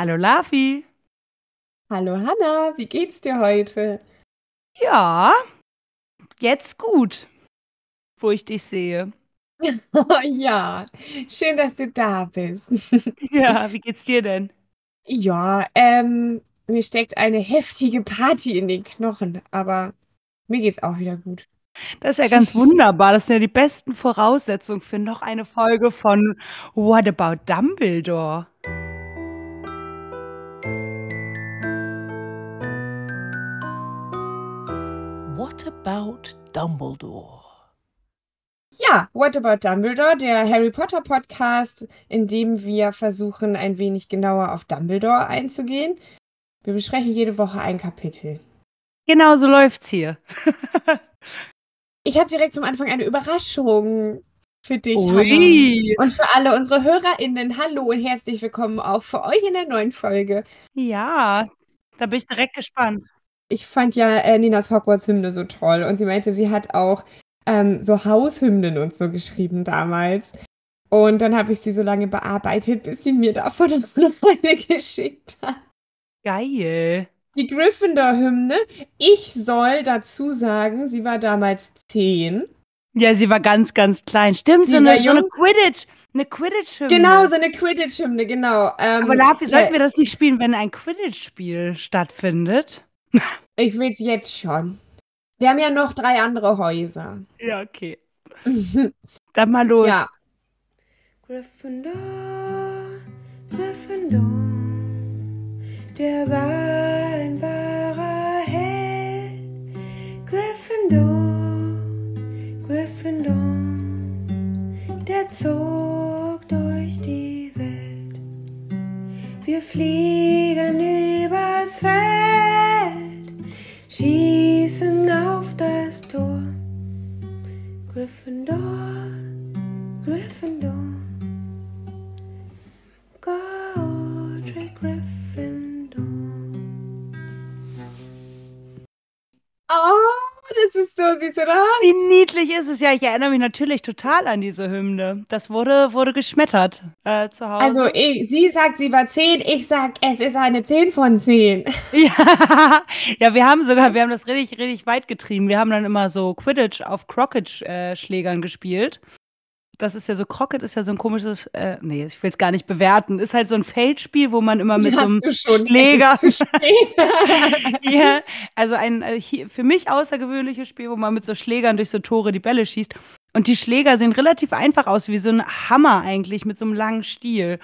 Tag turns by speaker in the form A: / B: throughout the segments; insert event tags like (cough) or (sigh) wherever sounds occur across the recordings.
A: Hallo Lafi.
B: Hallo Hanna, wie geht's dir heute?
A: Ja, jetzt gut, wo ich dich sehe.
B: Oh (laughs) ja, schön, dass du da bist. (laughs)
A: Ja, wie geht's dir denn?
B: Ja, ähm, mir steckt eine heftige Party in den Knochen, aber mir geht's auch wieder gut.
A: Das ist ja ganz (laughs) wunderbar. Das sind ja die besten Voraussetzungen für noch eine Folge von What About Dumbledore?
C: What About Dumbledore?
B: Ja, What About Dumbledore, der Harry Potter Podcast, in dem wir versuchen, ein wenig genauer auf Dumbledore einzugehen. Wir besprechen jede Woche ein Kapitel.
A: Genau so läuft's hier.
B: Ich habe direkt zum Anfang eine Überraschung für dich,
A: Ui.
B: Und für alle unsere HörerInnen. Hallo und herzlich willkommen auch für euch in der neuen Folge.
A: Ja, da bin ich direkt gespannt.
B: Ich fand ja äh, Ninas Hogwarts-Hymne so toll und sie meinte, sie hat auch ähm, so Haushymnen und so geschrieben damals. Und dann habe ich sie so lange bearbeitet, bis sie mir davon (laughs) eine geschickt hat.
A: Geil.
B: Die Gryffindor-Hymne. Ich soll dazu sagen, sie war damals zehn.
A: Ja, sie war ganz, ganz klein. Stimmt,
B: Sie
A: so eine, so eine. Quidditch. Eine Quidditch-Hymne.
B: Genau, so eine Quidditch-Hymne, genau. Ähm,
A: Aber Lafi,
B: ja,
A: sollten wir das nicht spielen, wenn ein Quidditch-Spiel stattfindet?
B: Ich will es jetzt schon. Wir haben ja noch drei andere Häuser.
A: Ja, okay. (laughs) Dann mal los.
B: Ja.
D: Gryffindor, Gryffindor, der war ein wahrer Held. Gryffindor, Gryffindor, der zog durch die Welt. Wir fliegen
A: niedlich ist es ja. Ich erinnere mich natürlich total an diese Hymne. Das wurde, wurde geschmettert äh, zu Hause.
B: Also, ich, sie sagt, sie war 10, ich sag, es ist eine 10 von 10. (laughs) (laughs)
A: ja. ja, wir haben sogar, wir haben das richtig, richtig weit getrieben. Wir haben dann immer so Quidditch auf Crockett-Schlägern gespielt. Das ist ja so, Crockett ist ja so ein komisches, äh, nee, ich will es gar nicht bewerten. Ist halt so ein Feldspiel, wo man immer mit so
B: Hast
A: einem
B: du schon.
A: Schläger. (laughs) Ja, also ein äh, für mich außergewöhnliches Spiel, wo man mit so Schlägern durch so Tore die Bälle schießt. Und die Schläger sehen relativ einfach aus, wie so ein Hammer eigentlich mit so einem langen Stiel.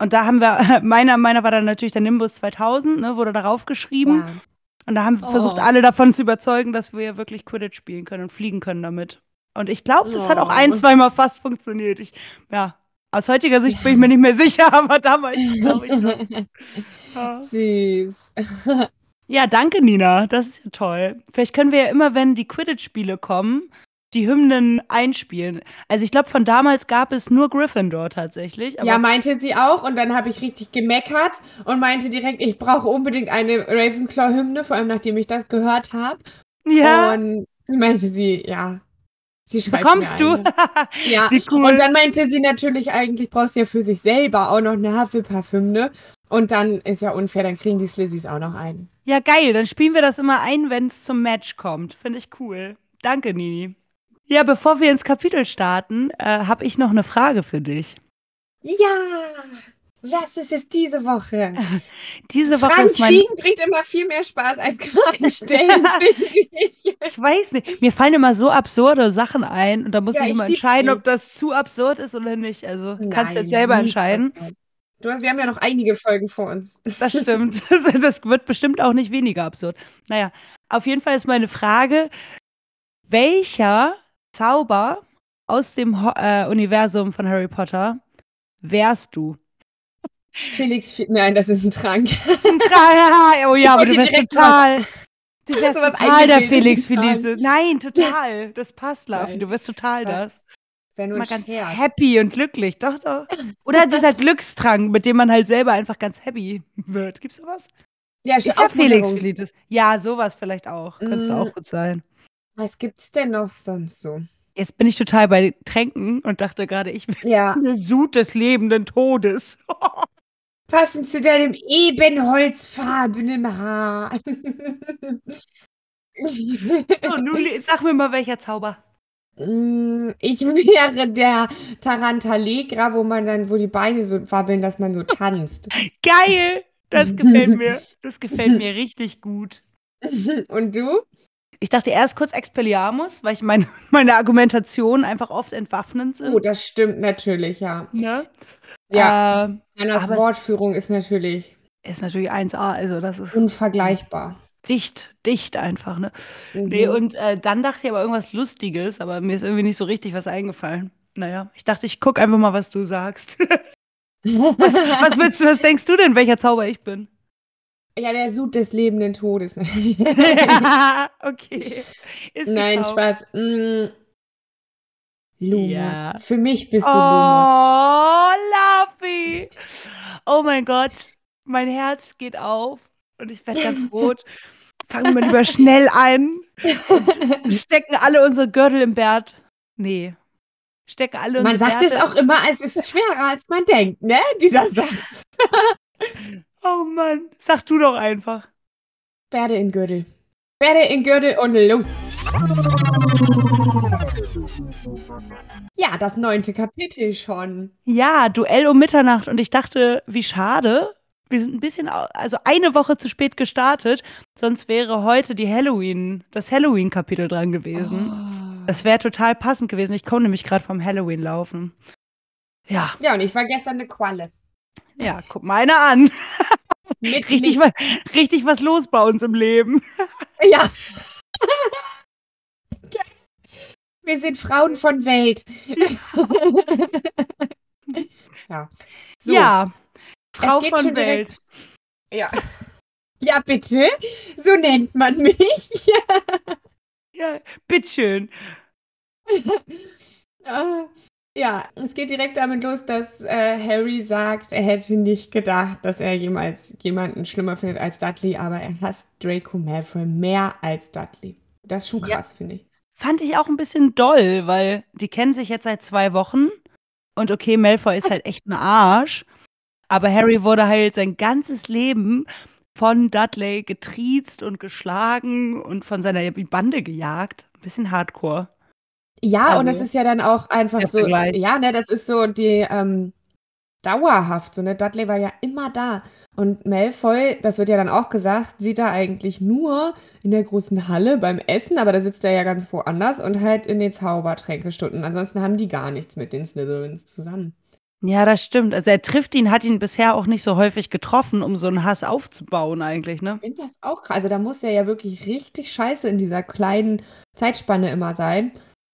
A: Und da haben wir, (laughs) meiner, meiner war dann natürlich der Nimbus 2000, ne, wurde darauf geschrieben.
B: Ja.
A: Und da haben wir
B: Oh.
A: versucht, alle davon zu überzeugen, dass wir wirklich Quidditch spielen können und fliegen können damit. Und ich glaube, das hat auch
B: Oh.
A: ein, zweimal fast funktioniert. Ich, ja, aus heutiger Sicht bin ich mir nicht mehr sicher, (laughs) aber damals glaube ich noch. (laughs) Ja.
B: Süß. (laughs)
A: Ja, danke, Nina. Das ist ja toll. Vielleicht können wir ja immer, wenn die Quidditch-Spiele kommen, die Hymnen einspielen. Also ich glaube, von damals gab es nur Gryffindor tatsächlich.
B: Ja, meinte sie auch. Und dann habe ich richtig gemeckert und meinte direkt, ich brauche unbedingt eine Ravenclaw-Hymne, vor allem nachdem ich das gehört habe.
A: ja
B: Und meinte sie, ja, sie schreibt
A: bekommst
B: mir
A: du. (laughs)
B: Ja,
A: Wie cool.
B: und dann meinte sie natürlich, eigentlich brauchst du ja für sich selber auch noch eine Hufflepuff-Hymne. Und dann ist ja unfair, dann kriegen die Slizzys auch noch eine.
A: ja, geil. Dann spielen wir das immer ein, wenn es zum Match kommt. Finde ich cool. Danke, Nini. Ja, bevor wir ins Kapitel starten, äh, habe ich noch eine Frage für dich.
B: Ja, was ist es diese Woche? (laughs)
A: Diese Woche
B: Fragen
A: ist mein
B: kriegen bringt immer viel mehr Spaß als Fragen (laughs) stellen, finde ich.
A: Ich weiß nicht. Mir fallen immer so absurde Sachen ein und da muss
B: Ja,
A: ich
B: ich
A: immer
B: lieb
A: entscheiden, ob das zu absurd ist oder nicht. Also kannst
B: Nein,
A: jetzt selber entscheiden.
B: Du, wir haben ja noch einige Folgen vor uns.
A: Das (laughs) stimmt. Das, das wird bestimmt auch nicht weniger absurd. Naja, auf jeden Fall ist meine Frage, welcher Zauber aus dem Ho äh, Universum von Harry Potter wärst du?
B: Felix, nein, das ist ein Trank.
A: oh ja, aber du
B: direkt
A: total. Du (laughs)
B: sowas
A: total der Felix. Felice. Nein, total. Das passt, Lafi.
B: Nein.
A: Du wirst total das.
B: Wäre nur
A: Mal
B: ein
A: ganz
B: Scherz.
A: happy und glücklich. Doch, doch. Oder dieser Glückstrank, mit dem man halt selber einfach ganz happy wird. Gibt's sowas?
B: Ja,
A: Ist ja Felix Felicis. Ja, sowas vielleicht auch. Könnte
B: Mm.
A: auch gut sein.
B: Was gibt's denn noch sonst so?
A: Jetzt bin ich total bei Tränken und dachte gerade, ich bin
B: Ja,
A: eine Sud des lebenden Todes. (laughs)
B: Passend zu deinem ebenholzfarbenen Haar.
A: So, nun sag mir mal, welcher Zauber.
B: Mm, Ich wäre der Tarantalegra, wo man dann, wo die Beine so wabbeln, dass man so tanzt.
A: Geil! Das gefällt mir. Das gefällt mir richtig gut.
B: Und du?
A: Ich dachte erst kurz Expelliarmus, weil ich meine, meine Argumentationen einfach oft entwaffnend sind.
B: Oh, das stimmt natürlich, ja.
A: Ne?
B: Ja,
A: Äh,
B: Annas Wortführung ist natürlich
A: ist natürlich 1A, also das ist
B: unvergleichbar.
A: dicht, dicht einfach, ne? Nee,
B: Mhm.
A: und äh, dann dachte ich aber irgendwas Lustiges, aber mir ist irgendwie nicht so richtig was eingefallen. Naja, ich dachte, ich guck einfach mal, was du sagst. (laughs) was willst du, was denkst du denn, welcher Zauber ich bin?
B: ja, der Sud des lebenden Todes. (laughs) (laughs)
A: okay. Ist
B: Nein. Spaß. Mm. Lumos.
A: Ja.
B: Für mich bist du Lumos.
A: Oh, Laffy. Oh mein Gott, mein Herz geht auf und ich werde ganz (laughs) rot. Fangen wir lieber schnell an. (laughs) Stecken alle unsere Gürtel im Bert. Nee. Stecken alle
B: Man
A: unsere
B: sagt es
A: Bärte-
B: auch immer, es ist schwerer, als man denkt, ne? Dieser Satz. (laughs)
A: Oh Mann, sag du doch einfach.
B: Pferde in Gürtel. Pferde in Gürtel und los. Ja, das neunte Kapitel schon.
A: Ja, Duell um Mitternacht und ich dachte, wie schade. Wir sind ein bisschen, also eine Woche zu spät gestartet, sonst wäre heute die Halloween, das Halloween-Kapitel dran gewesen.
B: Oh.
A: Das wäre total passend gewesen. Ich komme nämlich gerade vom Halloween laufen. Ja,
B: Ja, und ich war gestern eine Qualle.
A: ja, guck mal einer an. (laughs) Richtig,
B: Licht.
A: wa richtig was los bei uns im Leben.
B: Ja. (laughs) Wir sind Frauen von Welt. (laughs) ja. So.
A: Ja, Frau von Welt.
B: Ja. (laughs) Ja, bitte. So nennt man mich.
A: Ja, bitteschön. (laughs)
B: Ah, ja, es geht direkt damit los, dass äh, Harry sagt, er hätte nicht gedacht, dass er jemals jemanden schlimmer findet als Dudley, aber er hasst Draco Malfoy mehr als Dudley. Das ist schon
A: Ja.
B: krass, finde ich.
A: Fand ich auch ein bisschen doll, weil die kennen sich jetzt seit zwei Wochen. Und okay, Malfoy ist halt echt ein Arsch. Aber Harry wurde halt sein ganzes Leben von Dudley getriezt und geschlagen und von seiner Bande gejagt. Ein bisschen hardcore.
B: Ja, und
A: Also,
B: das ist ja dann auch einfach so,
A: Vergleich.
B: ja, ne, das ist so die ähm, dauerhaft, so, ne, Dudley war ja immer da. Und Malfoy, das wird ja dann auch gesagt, sieht er eigentlich nur in der großen Halle beim Essen, aber da sitzt er ja ganz woanders und halt in den Zaubertränkestunden. Ansonsten haben die gar nichts mit den Slytherins zusammen.
A: Ja, das stimmt. Also er trifft ihn, hat ihn bisher auch nicht so häufig getroffen, um so einen Hass aufzubauen eigentlich, ne?
B: Ich finde das auch krass. Also da muss er ja wirklich richtig scheiße in dieser kleinen Zeitspanne immer sein,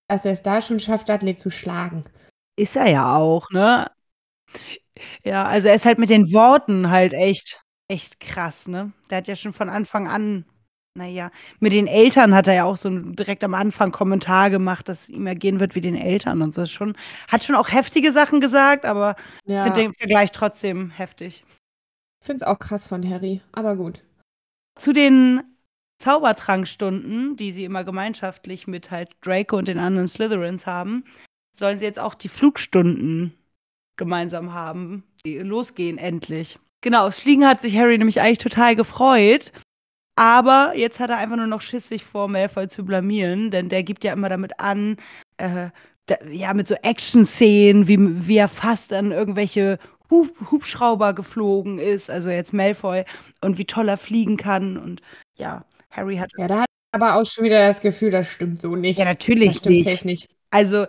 B: dass er es da schon schafft, Dudley zu schlagen.
A: Ist er ja auch, ne? Ja, also er ist halt mit den Worten halt echt, echt krass, ne? Der hat ja schon von Anfang an, naja, mit den Eltern hat er ja auch so direkt am Anfang Kommentar gemacht, dass es ihm ergehen wird wie den Eltern und so. Ist schon, hat schon auch heftige Sachen gesagt, aber ich
B: Ja,
A: finde den Vergleich trotzdem heftig.
B: ich finde es auch krass von Harry, aber gut.
A: Zu den Zaubertrankstunden, die sie immer gemeinschaftlich mit halt Draco und den anderen Slytherins haben, sollen sie jetzt auch die Flugstunden gemeinsam haben, die losgehen endlich. Genau, aufs Fliegen hat sich Harry nämlich eigentlich total gefreut. Aber jetzt hat er einfach nur noch Schiss, sich vor Malfoy zu blamieren, denn der gibt ja immer damit an, äh, da, ja, mit so Action-Szenen, wie, wie er fast an irgendwelche Hub Hubschrauber geflogen ist, also jetzt Malfoy, und wie toll er fliegen kann. Und ja, Harry hat.
B: Ja, da hat er aber auch schon wieder das Gefühl, das stimmt so nicht.
A: Ja, natürlich
B: das stimmt
A: nicht.
B: nicht.
A: Also,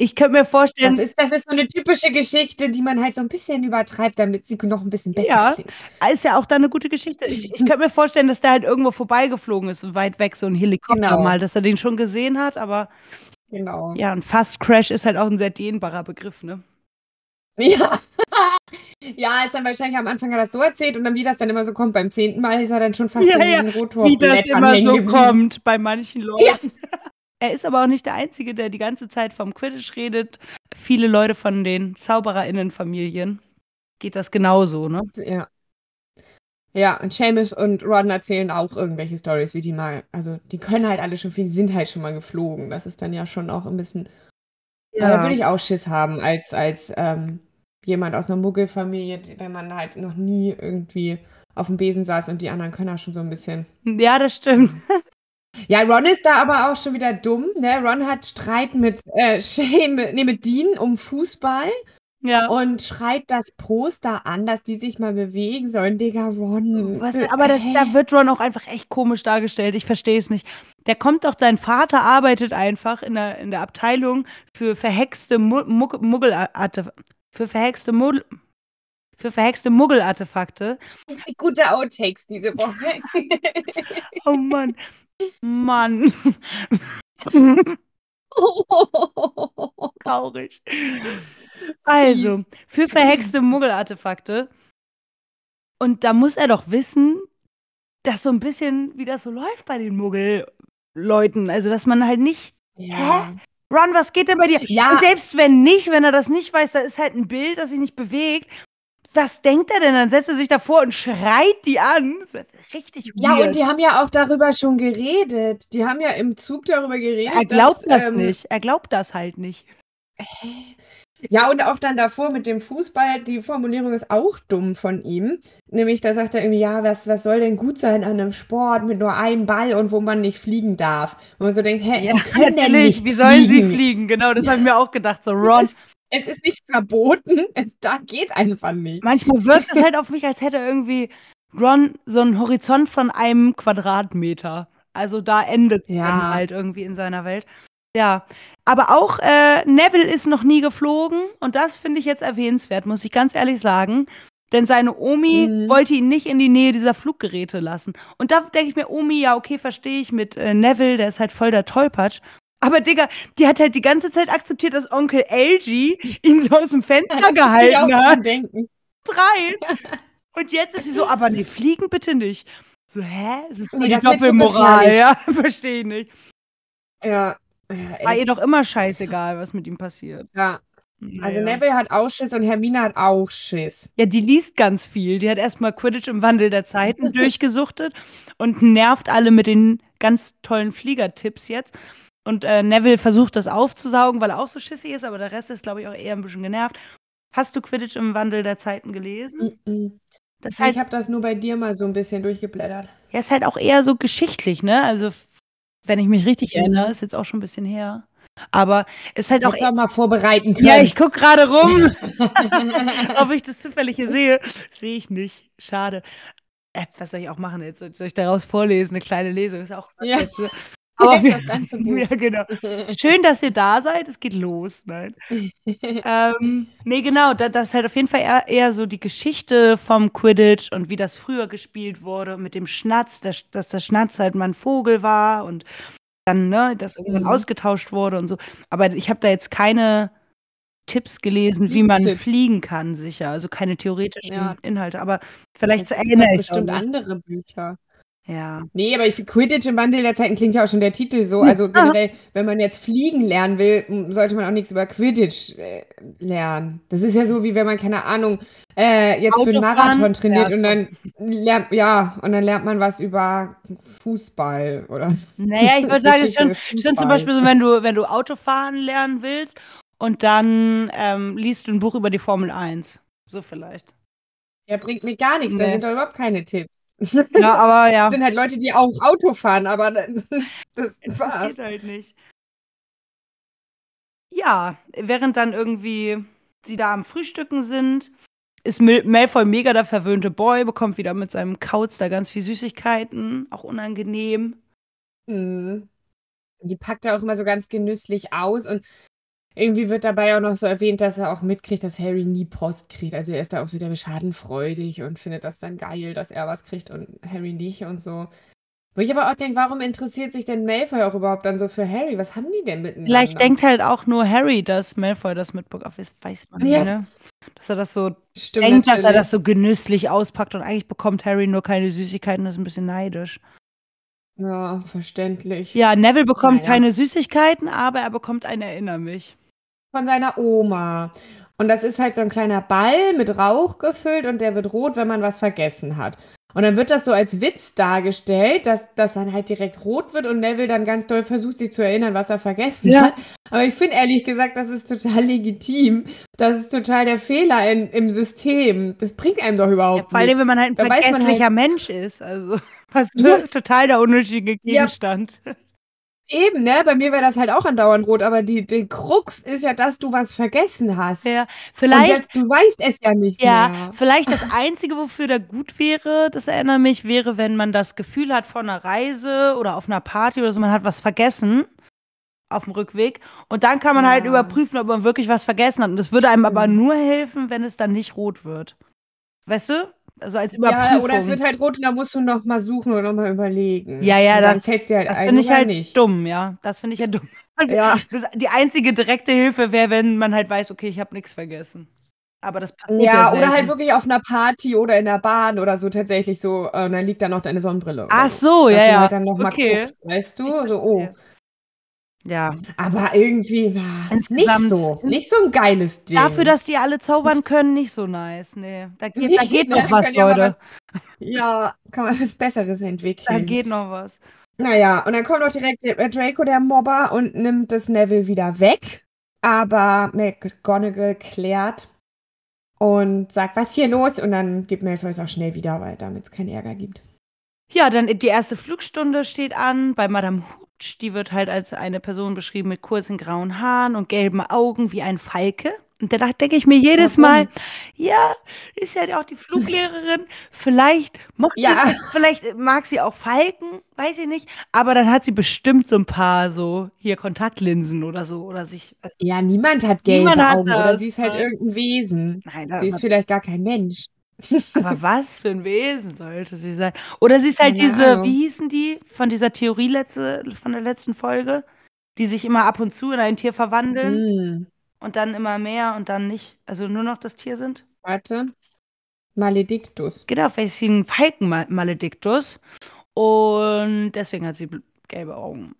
A: ich könnte mir vorstellen.
B: Das ist, das ist so eine typische Geschichte, die man halt so ein bisschen übertreibt, damit sie noch ein bisschen besser
A: Ja.
B: klingt.
A: Ist ja auch da eine gute Geschichte. Ich, ich könnte mir vorstellen, dass der halt irgendwo vorbeigeflogen ist, so weit weg, so ein Helikopter
B: Genau.
A: mal, dass er den schon gesehen hat, aber
B: Genau.
A: ja, ein Fast Crash ist halt auch ein sehr dehnbarer Begriff, ne?
B: Ja. (laughs) ja, ist dann wahrscheinlich am Anfang hat er das so erzählt und dann, wie das dann immer so kommt, beim zehnten Mal ist er dann schon fast
A: Ja,
B: in
A: ja,
B: diesen
A: Wie das immer so kommt bei manchen Leuten. Er ist aber auch nicht der Einzige, der die ganze Zeit vom Quidditch redet. Viele Leute von den ZaubererInnen-Familien geht das genauso, ne?
B: Ja. Ja, und Seamus und Ron erzählen auch irgendwelche Stories, wie die mal, also die können halt alle schon viel, die sind halt schon mal geflogen. Das ist dann ja schon auch ein bisschen. Ja. Da würde ich auch Schiss haben als, als ähm, jemand aus einer Muggelfamilie, wenn man halt noch nie irgendwie auf dem Besen saß und die anderen können ja schon so ein bisschen.
A: Ja, das stimmt.
B: Ja, Ron ist da aber auch schon wieder dumm. Ne? Ron hat Streit mit äh, (laughs) mit, nee, mit Dean um Fußball
A: Ja.
B: und schreit das Poster an, dass die sich mal bewegen sollen. Digga, Ron.
A: Was,
B: äh,
A: aber das, da wird Ron auch einfach echt komisch dargestellt. Ich verstehe es nicht. Der kommt doch, sein Vater arbeitet einfach in der, in der Abteilung für verhexte Mu Mug Muggelartefakte. Für verhexte Muggel für verhexte Muggelartefakte.
B: Gute Outtakes diese Woche. (laughs)
A: Oh Mann. Mann. (laughs) Traurig. Also, für verhexte Muggelartefakte. Und da muss er doch wissen, dass so ein bisschen, wie das so läuft bei den Muggelleuten. Also, dass man halt nicht.
B: ja.
A: Ron, was geht denn bei dir?
B: Ja.
A: Und selbst wenn nicht, wenn er das nicht weiß, da ist halt ein Bild, das sich nicht bewegt. Was denkt er denn? Dann setzt er sich davor und schreit die an. Richtig
B: Ja,
A: weird.
B: und die haben ja auch darüber schon geredet. Die haben ja im Zug darüber geredet.
A: er glaubt
B: dass,
A: das
B: ähm,
A: nicht. Er glaubt das halt nicht.
B: Ja, und auch dann davor mit dem Fußball, die Formulierung ist auch dumm von ihm. Nämlich, da sagt er irgendwie, ja, was, was soll denn gut sein an einem Sport mit nur einem Ball und wo man nicht fliegen darf? Und man so denkt, hä, die können denn nicht
A: Wie sollen
B: fliegen.
A: sie fliegen? Genau, das habe ich mir (laughs) auch gedacht. So, Ron.
B: Es ist nicht verboten, es da geht einfach nicht.
A: Manchmal wirkt es halt auf mich, als hätte irgendwie Ron so einen Horizont von einem Quadratmeter. Also da endet
B: Ja.
A: dann halt irgendwie in seiner Welt. Ja, aber auch äh, Neville ist noch nie geflogen und das finde ich jetzt erwähnenswert, muss ich ganz ehrlich sagen. Denn seine Omi
B: Mhm.
A: wollte ihn nicht in die Nähe dieser Fluggeräte lassen. Und da denke ich mir, Omi, ja, okay, verstehe ich mit äh, Neville, der ist halt voll der Tollpatsch. Aber Digga, die hat halt die ganze Zeit akzeptiert, dass Onkel LG ihn so aus dem Fenster (laughs) gehalten hat
B: denken.
A: dreist. (laughs) Und jetzt ist sie so, aber nee, fliegen bitte nicht. So, hä? Es ist
B: Nee,
A: die
B: das
A: Doppelmoral, ja? (laughs) Verstehe ich nicht.
B: Ja, ja,
A: War ihr doch immer scheißegal, was mit ihm passiert.
B: ja. Also
A: Naja.
B: Neville hat auch Schiss und Hermine hat auch Schiss.
A: Ja, die liest ganz viel. Die hat erstmal Quidditch im Wandel der Zeiten durchgesuchtet und nervt alle mit den ganz tollen Fliegertipps jetzt. Und äh, Neville versucht das aufzusaugen, weil er auch so schissig ist, aber der Rest ist, glaube ich, auch eher ein bisschen genervt. Hast du Quidditch im Wandel der Zeiten gelesen?
B: Mhm.
A: Das ist halt
B: Ich habe das nur bei dir mal so ein bisschen durchgeblättert.
A: Ja, ist halt auch eher so geschichtlich, ne? Also, wenn ich mich richtig
B: Mhm.
A: erinnere, ist jetzt auch schon ein bisschen her. Aber ist halt auch.
B: Hättest auch mal vorbereiten können.
A: Ja, ich guck gerade rum, (laughs) ob ich das zufällig hier sehe. Sehe ich nicht. Schade. Äh, was soll ich auch machen jetzt? Soll ich daraus vorlesen? Eine kleine Lesung ist auch.
B: Ja.
A: Aber (laughs) wir,
B: Das ganze Buch.
A: ja, genau. (laughs) Schön, dass ihr da seid. Es geht los. Nein. (laughs) ähm, nee, genau. Da, das ist halt auf jeden Fall eher, eher so die Geschichte vom Quidditch und wie das früher gespielt wurde mit dem Schnatz, der, dass der Schnatz halt mal ein Vogel war und dann, ne, das irgendwann
B: Mhm.
A: ausgetauscht wurde und so. Aber ich habe da jetzt keine Tipps gelesen, wie man
B: Fliegtipps.
A: fliegen kann, sicher. Also keine theoretischen
B: Ja.
A: Inhalte. Aber vielleicht
B: Es gibt
A: erinnere ich
B: bestimmt andere Bücher.
A: Ja.
B: Nee, aber ich Quidditch im Wandel der Zeiten klingt ja auch schon der Titel so. Also (laughs) generell, wenn man jetzt fliegen lernen will, sollte man auch nichts über Quidditch äh, lernen. Das ist ja so, wie wenn man, keine Ahnung, äh, jetzt für einen
A: Autofahren?
B: Marathon trainiert
A: Ja,
B: und dann lernt, ja, und dann lernt man was über Fußball oder (laughs)
A: Naja, ich würde sagen, schon, schon zum. Beispiel so, wenn du, wenn du Autofahren lernen willst und dann ähm, liest du ein Buch über die Formel 1. So vielleicht.
B: Ja, bringt mir gar nichts. Da
A: Nee.
B: sind doch überhaupt keine Tipps. (laughs)
A: Ja, aber ja.
B: Das sind halt Leute, die auch Auto fahren, aber (laughs) das
A: passiert
B: war's.
A: halt nicht. Ja, während dann irgendwie sie da am Frühstücken sind, ist Malfoy mega der verwöhnte Boy, bekommt wieder mit seinem Kauz da ganz viel Süßigkeiten, auch unangenehm.
B: Mhm. Die packt er auch immer so ganz genüsslich aus und irgendwie wird dabei auch noch so erwähnt, dass er auch mitkriegt, dass Harry nie Post kriegt. Also er ist da auch so der schadenfreudig und findet das dann geil, dass er was kriegt und Harry nicht und so. Wo ich aber auch denke, warum interessiert sich denn Malfoy auch überhaupt dann so für Harry? Was haben die denn miteinander?
A: Vielleicht denkt halt auch nur Harry, dass Malfoy das mitbekommt. Das weiß man
B: Ja.
A: nicht, ne? Dass er das so
B: Stimmt
A: denkt, dass er
B: natürlich.
A: das so genüsslich auspackt und eigentlich bekommt Harry nur keine Süßigkeiten, das ist ein bisschen neidisch.
B: Ja, verständlich.
A: Ja, Neville bekommt
B: Naja.
A: keine Süßigkeiten, aber er bekommt ein Erinner mich.
B: Von seiner Oma. Und das ist halt so ein kleiner Ball mit Rauch gefüllt und der wird rot, wenn man was vergessen hat. Und dann wird das so als Witz dargestellt, dass das dann halt direkt rot wird und Neville dann ganz doll versucht, sich zu erinnern, was er vergessen
A: Ja.
B: hat. Aber ich finde ehrlich gesagt, das ist total legitim. Das ist total der Fehler in, im System. Das bringt einem doch
A: Ja,
B: überhaupt
A: vor allem, wenn man halt ein
B: Da man
A: vergesslicher
B: halt-
A: Mensch ist. Also, was
B: Ja.
A: total der unnötige
B: Ja. Eben, ne? Bei mir wäre das halt auch andauernd rot, aber die, die Krux ist ja, dass du was vergessen hast.
A: Ja,
B: Und
A: vielleicht.
B: das, du weißt es ja nicht
A: Ja,
B: mehr.
A: vielleicht das (laughs) Einzige, wofür der gut wäre, das erinnert mich, wäre, wenn man das Gefühl hat von einer Reise oder auf einer Party oder so, man hat was vergessen auf dem Rückweg und dann kann man halt
B: Ja.
A: überprüfen, ob man wirklich was vergessen hat. Und das würde einem aber nur helfen, wenn es dann nicht rot wird. Weißt du? Also als Überprüfung.
B: Ja, oder es wird halt rot und da musst du noch mal suchen und noch mal überlegen.
A: ja, ja,
B: und
A: das,
B: halt
A: das finde ich
B: oder
A: halt
B: nicht.
A: dumm, ja. Das finde ich ja dumm. Also,
B: Ja.
A: das, die einzige direkte Hilfe wäre, wenn man halt weiß, okay, ich habe nichts vergessen. Aber das passiert
B: Ja,
A: ja
B: oder halt wirklich auf einer Party oder in der Bahn oder so tatsächlich so, äh, und dann liegt da noch deine Sonnenbrille. oder
A: Ach so,
B: Dass
A: ja,
B: du
A: ja.
B: halt dann noch mal
A: okay.
B: guckst, weißt du? So, oh.
A: verstehe. Ja.
B: Aber irgendwie, na, nicht so. Nicht so ein geiles Ding.
A: Dafür, dass die alle zaubern können, nicht so nice. Nee, da (laughs) geht, da geht noch was, Leute.
B: Ja, kann man was Besseres
A: Da
B: entwickeln.
A: geht noch was.
B: Naja, und dann kommt auch direkt Draco, der Mobber, und nimmt das Neville wieder weg. Aber McGonagall klärt und sagt, was hier los? Und dann gibt Malfoy es auch schnell wieder, weil damit es keinen Ärger gibt.
A: Ja, dann die erste Flugstunde steht an bei Madame Hooch. Die wird halt als eine Person beschrieben mit kurzen grauen Haaren und gelben Augen wie ein Falke. Und da denke ich mir jedes? Mal, ja, ist ja auch die Fluglehrerin. Vielleicht, mocht
B: Ja.
A: sie, vielleicht mag sie auch Falken, weiß ich nicht. Aber dann hat sie bestimmt so ein paar so hier Kontaktlinsen oder so. Oder sich. also,
B: Ja, niemand hat gelbe
A: Niemand hat
B: Augen oder
A: das,
B: sie ist halt irgendein Wesen.
A: nein,
B: Sie ist vielleicht gar kein Mensch.
A: Aber was für ein Wesen sollte sie sein? Oder sie ist halt
B: Keine
A: diese,
B: Ahnung.
A: wie hießen die von dieser Theorie letzte, von der letzten Folge, die sich immer ab und zu in ein Tier verwandeln
B: Hm,
A: und dann immer mehr und dann nicht, also nur noch das Tier sind?
B: warte. Maledictus.
A: Genau, ist sie ein Falkenmalediktus und deswegen hat sie bl- gelbe Augen.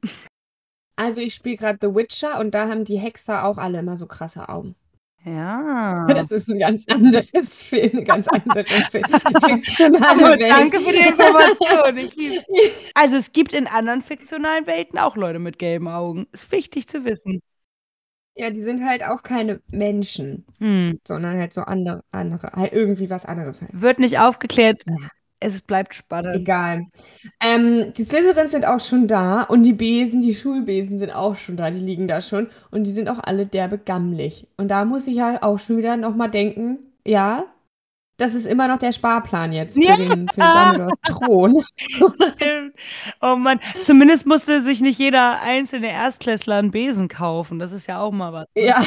B: Also ich spiele gerade The Witcher und da haben die Hexer auch alle immer so krasse Augen.
A: Ja.
B: Das ist ein ganz anderes (laughs) Film, eine ganz andere Fi- (laughs) fiktionale Welt.
A: danke für die Information. (laughs) Also es gibt in anderen fiktionalen Welten auch Leute mit gelben Augen. Ist wichtig zu wissen.
B: Ja, die sind halt auch keine Menschen,
A: Hm.
B: sondern halt so andere, andere halt irgendwie was anderes halt.
A: Wird nicht aufgeklärt.
B: Ja.
A: Es bleibt spannend.
B: Egal. Ähm, die Slytherins sind auch schon da und die Besen, die Schulbesen sind auch schon da, die liegen da schon und die sind auch alle derbe gammelig. Und da muss ich halt auch schon wieder nochmal denken, ja, das ist immer noch der Sparplan jetzt für
A: Ja.
B: den, für Dumbledores (laughs) Thron.
A: Stimmt. Oh Mann, zumindest musste sich nicht jeder einzelne Erstklässler einen Besen kaufen. Das ist ja auch mal was.
B: Ja,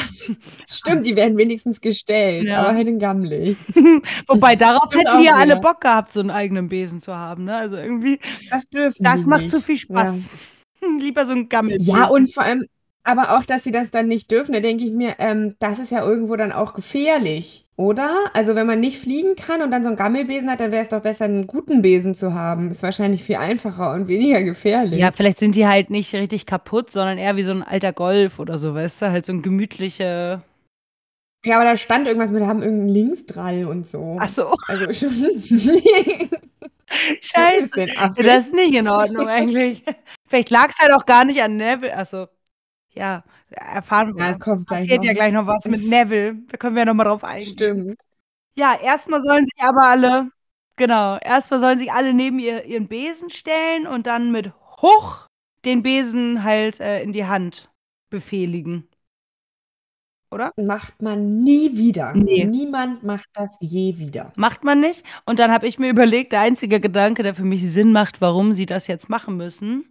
B: stimmt, die werden wenigstens gestellt,
A: Ja.
B: aber halt in gammelig. (laughs)
A: Wobei, darauf
B: Stimmt
A: hätten die ja alle. Bock gehabt, so einen eigenen Besen zu haben. Ne? Also irgendwie,
B: Das dürfen
A: das macht
B: nicht.
A: zu viel Spaß. (laughs) Lieber so ein Gammelbesen.
B: Ja, und vor allem, aber auch, dass sie das dann nicht dürfen, da denke ich mir, ähm, das ist ja irgendwo dann auch gefährlich, oder? Also wenn man nicht fliegen kann und dann so einen Gammelbesen hat, dann wäre es doch besser, einen guten Besen zu haben. Ist wahrscheinlich viel einfacher und weniger gefährlich.
A: Ja, vielleicht sind die halt nicht richtig kaputt, sondern eher wie so ein alter Golf oder so, weißt du? Halt so ein gemütliche.
B: Ja, aber da stand irgendwas mit, haben irgendeinen Linksdrall und so.
A: Ach so,
B: Also (laughs) schon.
A: scheiße. Das ist nicht in Ordnung eigentlich. Vielleicht lag es halt auch gar nicht an Neville. Achso, ja, erfahren wir.
B: Ja, kommt
A: Passiert ja gleich noch was mit Neville. Da können wir ja noch mal drauf eingehen.
B: Stimmt.
A: Ja, erstmal sollen sich aber alle, genau, erstmal sollen sich alle neben ihr, ihren Besen stellen und dann mit Hoch den Besen halt äh, in die Hand befehligen. Oder?
B: Macht man nie wieder.
A: Nee.
B: Niemand macht das je wieder.
A: Macht man nicht. Und dann habe ich mir überlegt, der einzige Gedanke, der für mich Sinn macht, warum sie das jetzt machen müssen,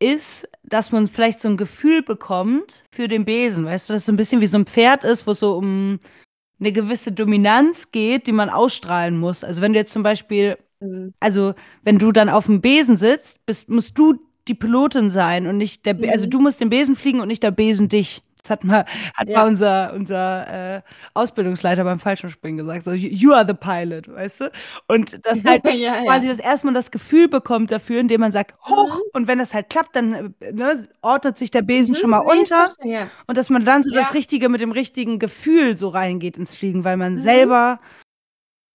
A: ist, dass man vielleicht so ein Gefühl bekommt für den Besen. Weißt du, dass es so ein bisschen wie so ein Pferd ist, wo es so um eine gewisse Dominanz geht, die man ausstrahlen muss. Also wenn du jetzt zum Beispiel
B: Mhm.
A: also wenn du dann auf dem Besen sitzt, bist, musst du die Pilotin sein und nicht der, Be
B: Mhm.
A: also du musst den Besen fliegen und nicht der Besen dich. Das hat mal, hat
B: Ja.
A: mal unser, unser äh, Ausbildungsleiter beim Fallschirmspringen gesagt. So, you are the pilot, weißt du? Und das (laughs) halt
B: ja, ja.
A: quasi das erste Mal das Gefühl bekommt dafür, indem man sagt, hoch,
B: Mhm.
A: und wenn das halt klappt, dann äh, ne, ordnet sich der Besen schon mal
B: Mhm,
A: unter.
B: verstehe, Ja.
A: Und dass man dann so das
B: Ja.
A: Richtige mit dem richtigen Gefühl so reingeht ins Fliegen, weil man
B: Mhm.
A: selber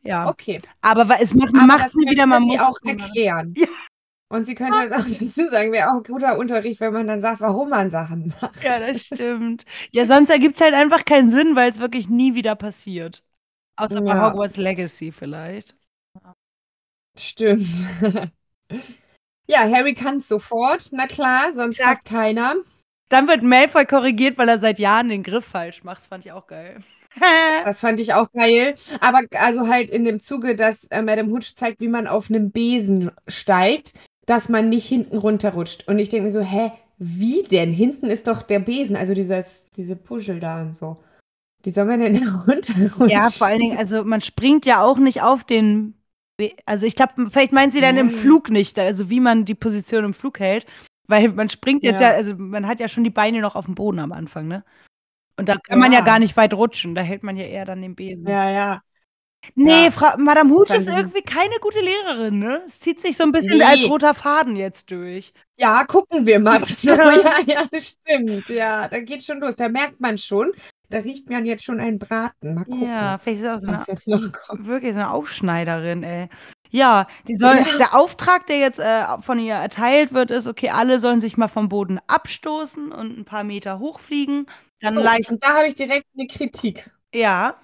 A: Ja.
B: Okay.
A: Aber es macht,
B: das
A: sie wieder, man muss
B: auch
A: es
B: erklären. (laughs)
A: Ja.
B: Und sie könnte es auch (laughs) dazu sagen, wäre auch guter Unterricht, wenn man dann sagt, warum man Sachen (laughs) macht.
A: Ja, das stimmt. Ja, sonst ergibt es halt einfach keinen Sinn, weil es wirklich nie wieder passiert. Außer bei
B: Ja.
A: Hogwarts Legacy vielleicht.
B: Stimmt. (laughs) ja, Harry kann es sofort, na klar, sonst
A: Zack.
B: fast keiner.
A: Dann wird Malfoy korrigiert, weil er seit Jahren den Griff falsch macht. Das fand ich auch geil.
B: Das fand ich auch geil. Aber also halt in dem Zuge, dass äh, Madame Hutch zeigt, wie man auf einem Besen steigt, dass man nicht hinten runterrutscht. Und ich denke mir so, hä, wie denn? Hinten ist doch der Besen, also dieses, diese Puschel da und so. Wie soll man denn da (laughs) runterrutschen?
A: ja, vor allen Dingen, also man springt ja auch nicht auf den. Be also ich glaube, vielleicht meint sie dann im. Flug nicht, also wie man die Position im Flug hält. Weil man springt jetzt ja.
B: Ja.
A: also man hat ja schon die Beine noch auf dem Boden am Anfang, ne? Und da kann man ja
B: Ja.
A: gar nicht weit rutschen, da hält man ja eher dann den Besen.
B: Ja, ja.
A: Nee,
B: Ja.
A: Frau, Madame Hooch ist irgendwie keine gute Lehrerin, ne? Es zieht sich so ein bisschen
B: Nee.
A: als roter Faden jetzt durch.
B: Ja, gucken wir mal.
A: Ja. (laughs)
B: ja. ja, stimmt. Ja, da geht schon los. Da merkt man schon, da riecht man jetzt schon einen Braten. Mal gucken,
A: Ja, vielleicht ist auch so eine,
B: jetzt noch kommt.
A: wirklich so eine Aufschneiderin, ey. Ja, soll,
B: Ja.
A: der Auftrag, der jetzt äh, von ihr erteilt wird, ist, okay, alle sollen sich mal vom Boden abstoßen und ein paar Meter hochfliegen. Dann
B: Oh,
A: leicht,
B: und da habe ich direkt eine Kritik.
A: ja.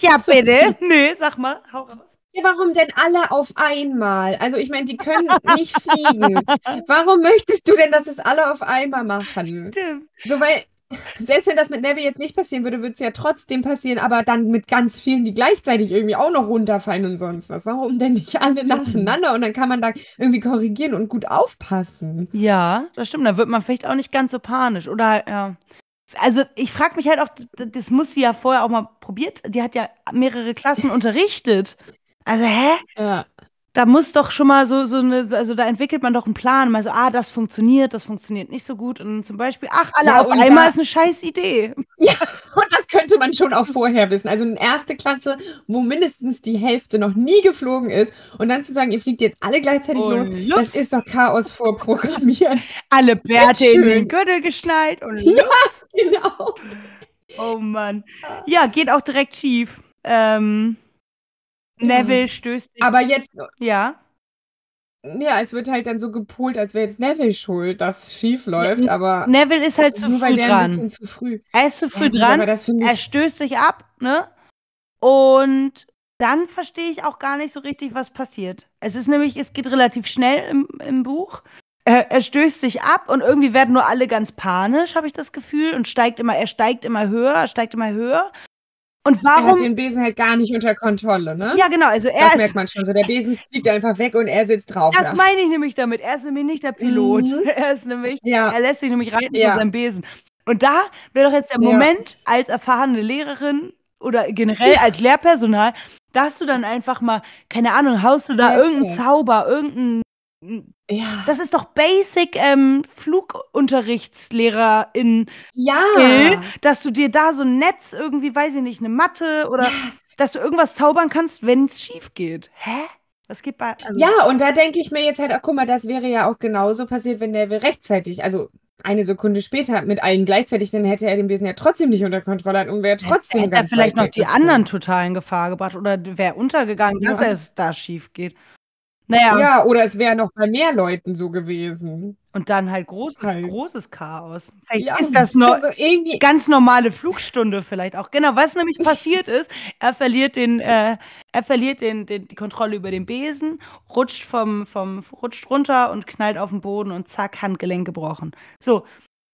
A: Ja, (laughs) bitte. (laughs) Nee, sag mal, hau raus.
B: Ja, warum denn alle auf einmal? Also ich meine, die können nicht fliegen. Warum möchtest du denn, dass es alle auf einmal machen?
A: Stimmt.
B: So, weil, selbst wenn das mit Neville jetzt nicht passieren würde, würde es ja trotzdem passieren, aber dann mit ganz vielen, die gleichzeitig irgendwie auch noch runterfallen und sonst was. Warum denn nicht alle nacheinander? Und dann kann man da irgendwie korrigieren und gut aufpassen.
A: Ja, das stimmt. Da wird man vielleicht auch nicht ganz so panisch. Oder ja. Also ich frage mich halt auch, das muss sie ja vorher auch mal probiert. Die hat ja mehrere Klassen (laughs) unterrichtet. Also, hä?
B: Ja.
A: Da muss doch schon mal so, so eine, also da entwickelt man doch einen Plan. Mal so, ah, das funktioniert, das funktioniert nicht so gut. Und zum Beispiel, ach, alle
B: Ja,
A: auf einmal
B: da-
A: ist eine scheiß Idee. (laughs)
B: Und das könnte man schon auch vorher wissen. Also eine erste Klasse, wo mindestens die Hälfte noch nie geflogen ist. Und dann zu sagen, ihr fliegt jetzt alle gleichzeitig
A: Und
B: los,
A: los.
B: das ist doch Chaos vorprogrammiert. (laughs)
A: Alle Bärte in den. Gürtel geschnallt und (laughs)
B: Ja. genau.
A: oh Mann. Ja, geht auch direkt schief. Ähm, Neville stößt sich.
B: Aber jetzt,
A: ja.
B: ja, es wird halt dann so gepolt, als wäre jetzt Neville schuld, dass es schief läuft, aber
A: Neville ist halt zu
B: nur weil
A: früh dran.
B: zu früh.
A: Er ist zu früh
B: Ja, gut,
A: dran.
B: finde
A: Er stößt sich ab, ne? Und dann verstehe ich auch gar nicht so richtig, was passiert. Es ist nämlich, es geht relativ schnell im, im Buch. Er, er stößt sich ab und irgendwie werden nur alle ganz panisch, habe ich das Gefühl, und steigt immer, er steigt immer höher, er steigt immer höher. Und
B: er hat
A: warum?
B: den Besen halt gar nicht unter Kontrolle, ne?
A: Ja, genau, also er
B: das
A: ist.
B: merkt man schon so. Der Besen fliegt einfach weg und er sitzt drauf.
A: Das
B: ja.
A: meine ich nämlich damit. Er ist nämlich nicht der Pilot.
B: Mhm. (laughs)
A: Er ist nämlich
B: ja.
A: Er lässt sich nämlich reiten
B: Ja.
A: von seinem Besen. Und da wäre doch jetzt der
B: Ja.
A: Moment, als erfahrene Lehrerin oder generell als Lehrpersonal, dass du dann einfach mal, keine Ahnung, haust du da
B: Ja,
A: irgendeinen
B: ja.
A: Zauber, irgendeinen.
B: Ja.
A: Das ist doch Basic ähm, Flugunterrichtslehrerin,
B: ja.
A: Dass du dir da so ein Netz irgendwie, weiß ich nicht, eine Matte oder dass du irgendwas zaubern kannst, wenn es schief geht. Hä? Das geht bei. Also,
B: Ja, und da denke ich mir jetzt halt, auch, guck mal, das wäre ja auch genauso passiert, wenn Neville rechtzeitig, also eine Sekunde später mit allen gleichzeitig, dann hätte er den Besen ja trotzdem nicht unter Kontrolle und wäre trotzdem
A: hätte er vielleicht noch die anderen total in Gefahr gebracht oder wäre untergegangen, dass
B: Ja.
A: es da schief geht. Naja,
B: Ja, oder es wäre noch bei mehr Leuten so gewesen.
A: und dann halt großes,
B: Halt.
A: großes Chaos. Vielleicht
B: Ja,
A: ist das noch
B: also irgendwie.
A: ganz normale Flugstunde vielleicht auch. Genau, was nämlich (laughs) passiert ist, er verliert den, äh, er verliert den, den, die Kontrolle über den Besen, rutscht vom, vom, rutscht runter und knallt auf den Boden und zack, Handgelenk gebrochen. So.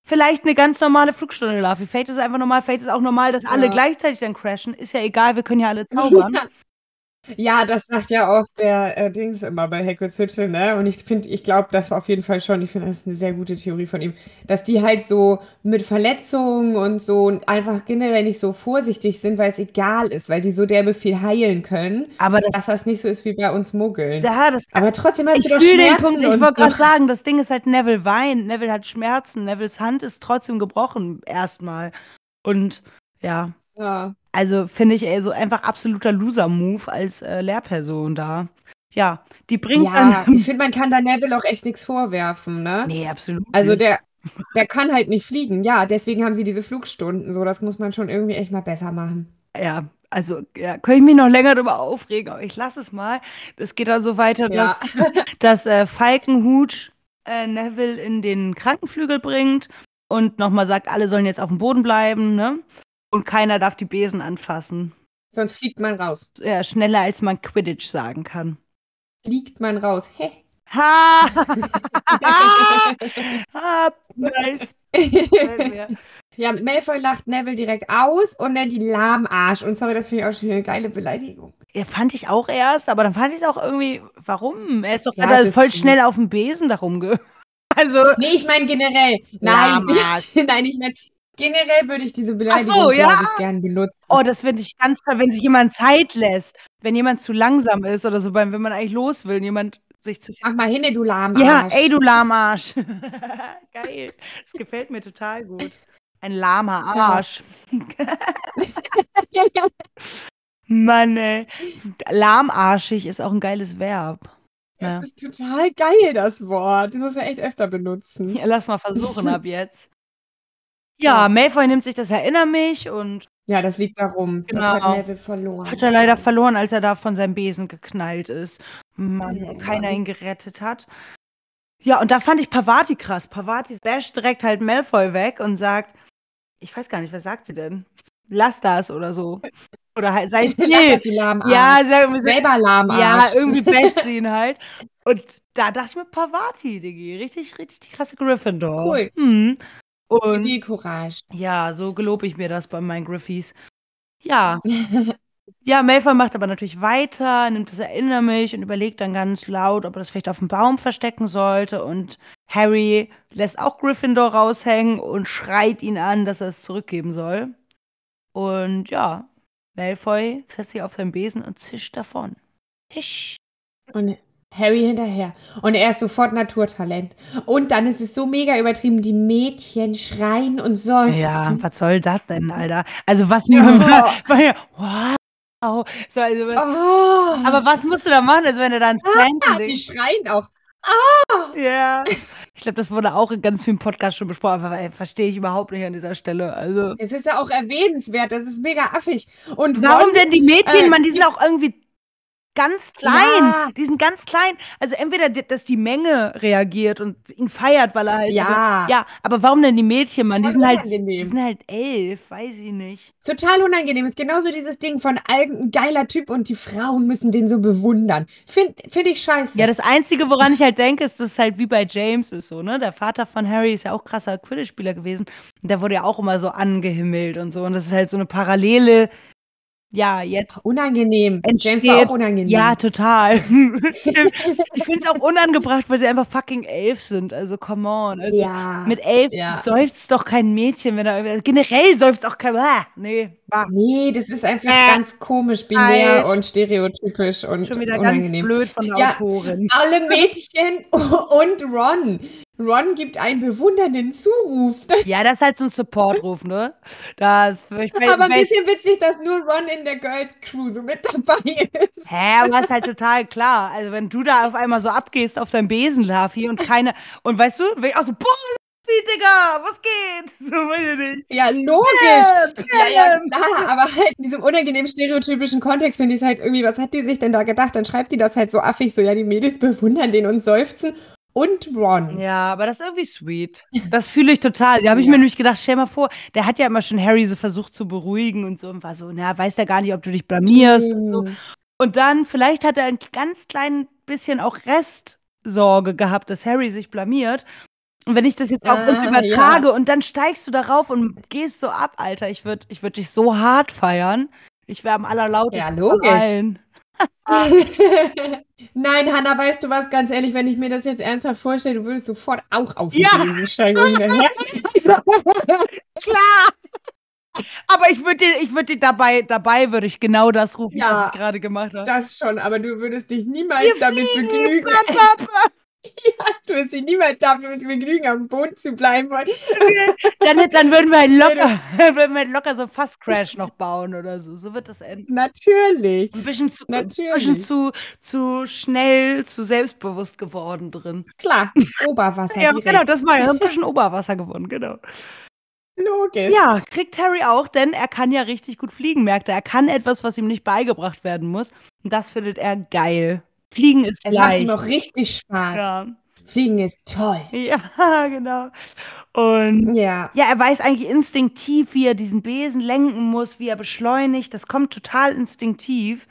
A: Vielleicht eine ganz normale Flugstunde, Lafi. Vielleicht ist es einfach normal, vielleicht ist es auch normal, dass alle
B: Ja.
A: gleichzeitig dann crashen. Ist ja egal, wir können ja alle (laughs) zaubern.
B: Ja, das sagt ja auch der äh, Dings immer bei Hagrid's Hütte, ne? Und ich finde, ich glaube das auf jeden Fall schon. Ich finde, das ist eine sehr gute Theorie von ihm, dass die halt so mit Verletzungen und so einfach generell nicht so vorsichtig sind, weil es egal ist, weil die so derbe viel heilen können,
A: Aber das,
B: dass das nicht so ist wie bei uns Muggeln.
A: ja, das
B: Aber trotzdem hast
A: ich
B: du doch
A: fühle den
B: Schmerzen
A: Punkt. Ich wollte
B: so.
A: gerade sagen, das Ding ist halt, Neville weint, Neville hat Schmerzen, Nevilles Hand ist trotzdem gebrochen erstmal. Und ja,
B: Ja.
A: also finde ich ey, so einfach absoluter Loser-Move als äh, Lehrperson da. Ja, die bringt
B: Ja,
A: dann.
B: ich finde, man kann da Neville auch echt nichts vorwerfen, ne?
A: nee, absolut.
B: Also
A: nicht.
B: der, der kann halt nicht fliegen. Ja, deswegen haben sie diese Flugstunden so. Das muss man schon irgendwie echt mal besser machen.
A: Ja, also ja, könnte ich mich noch länger darüber aufregen, aber ich lasse es mal. Es geht dann so weiter,
B: Ja.
A: dass, (laughs) dass äh, Falkenhut äh, Neville in den Krankenflügel bringt und nochmal sagt, alle sollen jetzt auf dem Boden bleiben, ne? Und keiner darf die Besen anfassen.
B: Sonst fliegt man raus.
A: Ja, schneller als man Quidditch sagen kann.
B: Fliegt man raus. Hä?
A: Ha! ha (laughs) nice.
B: ja, Malfoy lacht Neville direkt aus und nennt ihn Lahmarsch. Und sorry, das finde ich auch schon eine geile Beleidigung.
A: Ja, fand ich auch erst, aber dann fand ich es auch irgendwie, warum? Er ist doch
B: Ja,
A: gerade voll schnell auf dem Besen darum ge. (laughs) Also,
B: Nee, ich meine generell. Nein, (laughs) nein, ich meine generell würde ich diese Beleidigung
A: so, ja.
B: ich, gern benutzen.
A: oh, das finde ich ganz toll, wenn sich jemand Zeit lässt. Wenn jemand zu langsam ist oder so, beim, wenn man eigentlich los will und jemand sich zu.
B: Mach mal hin, du Lahmarsch.
A: Ja, ey, du Lahmarsch. (laughs) Geil. Das gefällt mir total gut. Ein lahmer Arsch. Mann, ey. Lahmarschig ist auch ein geiles Verb. Ja.
B: Das ist total geil, das Wort. Das muss man echt öfter benutzen.
A: Ja, lass mal versuchen ab jetzt. Ja, Malfoy nimmt sich das Erinner mich und
B: Ja, das liegt darum. Das
A: Genau.
B: hat Neville verloren.
A: hat er leider verloren, als er da von seinem Besen geknallt ist. Mann, und keiner ihn gerettet hat. Ja, und da fand ich Pavati krass. Pavati basht direkt halt Malfoy weg und sagt, ich weiß gar nicht, was sagt sie denn? Lass das oder so. Oder halt, sei (laughs)
B: Lass
A: still.
B: das, du Lahmarsch.
A: Ja, sag, sag,
B: selber
A: ja,
B: Lahmarsch.
A: irgendwie (laughs) basht sie ihn halt. Und da dachte ich mir, Pavati, Diggi. Richtig, richtig die krasse Gryffindor.
B: Cool.
A: Mhm. Und
B: Zivilcourage.
A: ja, so gelobe ich mir das bei meinen Griffys. Ja. (laughs) Ja, Malfoy macht aber natürlich weiter, nimmt das Erinner mich und überlegt dann ganz laut, ob er das vielleicht auf dem Baum verstecken sollte. Und Harry lässt auch Gryffindor raushängen und schreit ihn an, dass er es zurückgeben soll. Und ja, Malfoy setzt sich auf seinen Besen und zischt davon. Tisch.
B: Und Harry hinterher. Und er ist sofort Naturtalent. Und dann ist es so mega übertrieben, die Mädchen schreien und seufzen.
A: Ja, was soll das denn, Alter? Also was
B: Ja.
A: war ja, wow. So, also, was-
B: Oh,
A: aber was musst du da machen, also wenn er dann
B: ah, die schreien auch.
A: Ja. Ich glaube, das wurde auch in ganz vielen Podcasts schon besprochen, aber verstehe ich überhaupt nicht an dieser Stelle. Also.
B: Es ist ja auch erwähnenswert, das ist mega affig. Und
A: Warum
B: Ron,
A: denn die Mädchen?
B: äh,
A: Mann, die sind auch irgendwie ganz klein.
B: Ja.
A: Die sind ganz klein. Also entweder, dass die Menge reagiert und ihn feiert, weil er halt.
B: Ja.
A: ja, aber warum denn die Mädchen, Mann? Die sind halt, die sind halt elf, weiß ich nicht.
B: Total unangenehm. Ist genauso dieses Ding von ein geiler Typ und die Frauen müssen den so bewundern. Finde find ich scheiße.
A: Ja, das Einzige, woran ich halt denke, ist, dass es halt wie bei James ist so, ne? Der Vater von Harry ist ja auch krasser Quidditch-Spieler gewesen. Und der wurde ja auch immer so angehimmelt und so. Und das ist halt so eine Parallele, ja, jetzt
B: unangenehm. James
A: entsteht.
B: war auch unangenehm.
A: Ja, total. (laughs) Stimmt. ich finde es auch unangebracht, weil sie einfach fucking elf sind. Also, come on. Also,
B: ja.
A: Mit elf
B: Ja.
A: seufzt doch kein Mädchen, wenn er. Generell seufzt auch kein. Ah, nee, bah.
B: Nee, das ist einfach
A: Äh,
B: ganz komisch, binär
A: falsch.
B: und stereotypisch und
A: Schon wieder
B: unangenehm.
A: ganz blöd von der
B: Ja.
A: Autorin.
B: Alle Mädchen (laughs) und Ron. Ron gibt einen bewundernden Zuruf.
A: Ja, das ist halt so ein Support-Ruf, ne? Das, ich, ich,
B: aber ein bisschen witzig, dass nur Ron in der Girls Crew so mit dabei ist.
A: Hä, aber ist halt total klar. Also, wenn du da auf einmal so abgehst auf dein Besenlafi und keine. Und weißt du, wenn ich auch so, boah, Digga, was geht? (laughs) So, weiß ich nicht.
B: Ja, logisch. Ja, ja, klar, aber halt in diesem unangenehm stereotypischen Kontext finde ich es halt irgendwie, was hat die sich denn da gedacht? Dann schreibt die das halt so affig, so, ja, die Mädels bewundern den und seufzen. Und Ron.
A: Ja, aber das ist irgendwie sweet. Das fühle ich total. Da habe ich
B: Ja.
A: mir nämlich gedacht, stell mal vor, der hat ja immer schon Harry so versucht zu beruhigen und so und war so, na, weiß ja gar nicht, ob du dich blamierst und so.
B: Hm.
A: Und dann, vielleicht hat er ein ganz klein bisschen auch Restsorge gehabt, dass Harry sich blamiert. Und wenn ich das jetzt auf uns
B: Ah,
A: übertrage und dann steigst du darauf und gehst so ab, Alter, ich würde ich würd dich so hart feiern. Ich wäre am allerlautesten
B: Ja, logisch.
A: allen. (laughs)
B: Nein, Hanna, weißt du was, ganz ehrlich, wenn ich mir das jetzt ernsthaft vorstelle, du würdest sofort auch auf die
A: Ja.
B: Besen steigen und hinterher. (laughs)
A: Klar! Aber ich würde dir, ich würde dir dabei, dabei würde ich genau das rufen,
B: Ja.
A: was ich gerade gemacht habe.
B: Das schon, aber du würdest dich niemals
A: Wir
B: damit
A: fliegen,
B: begnügen. (laughs)
A: Papa.
B: Du wirst dich niemals damit begnügen, am Boden zu bleiben. (laughs)
A: Dann, dann würden wir halt locker, (laughs) würden wir halt locker so Fast Crash noch bauen oder so. So wird das enden.
B: Natürlich.
A: Ein bisschen zu, ein
B: Natürlich.
A: bisschen zu, zu schnell, zu selbstbewusst geworden drin.
B: Klar, Oberwasser
A: Ja,
B: direkt.
A: genau, das war ja ein bisschen Oberwasser gewonnen, genau.
B: Logisch.
A: Ja, kriegt Harry auch, denn er kann ja richtig gut fliegen, merkt er. Er kann etwas, was ihm nicht beigebracht werden muss. Und das findet er geil. Fliegen ist
B: Es macht ihm
A: leicht.
B: auch richtig Spaß.
A: Ja.
B: Fliegen ist toll.
A: ja, (laughs) genau. Und
B: Ja.
A: ja, er weiß eigentlich instinktiv, wie er diesen Besen lenken muss, wie er beschleunigt. Das kommt total instinktiv.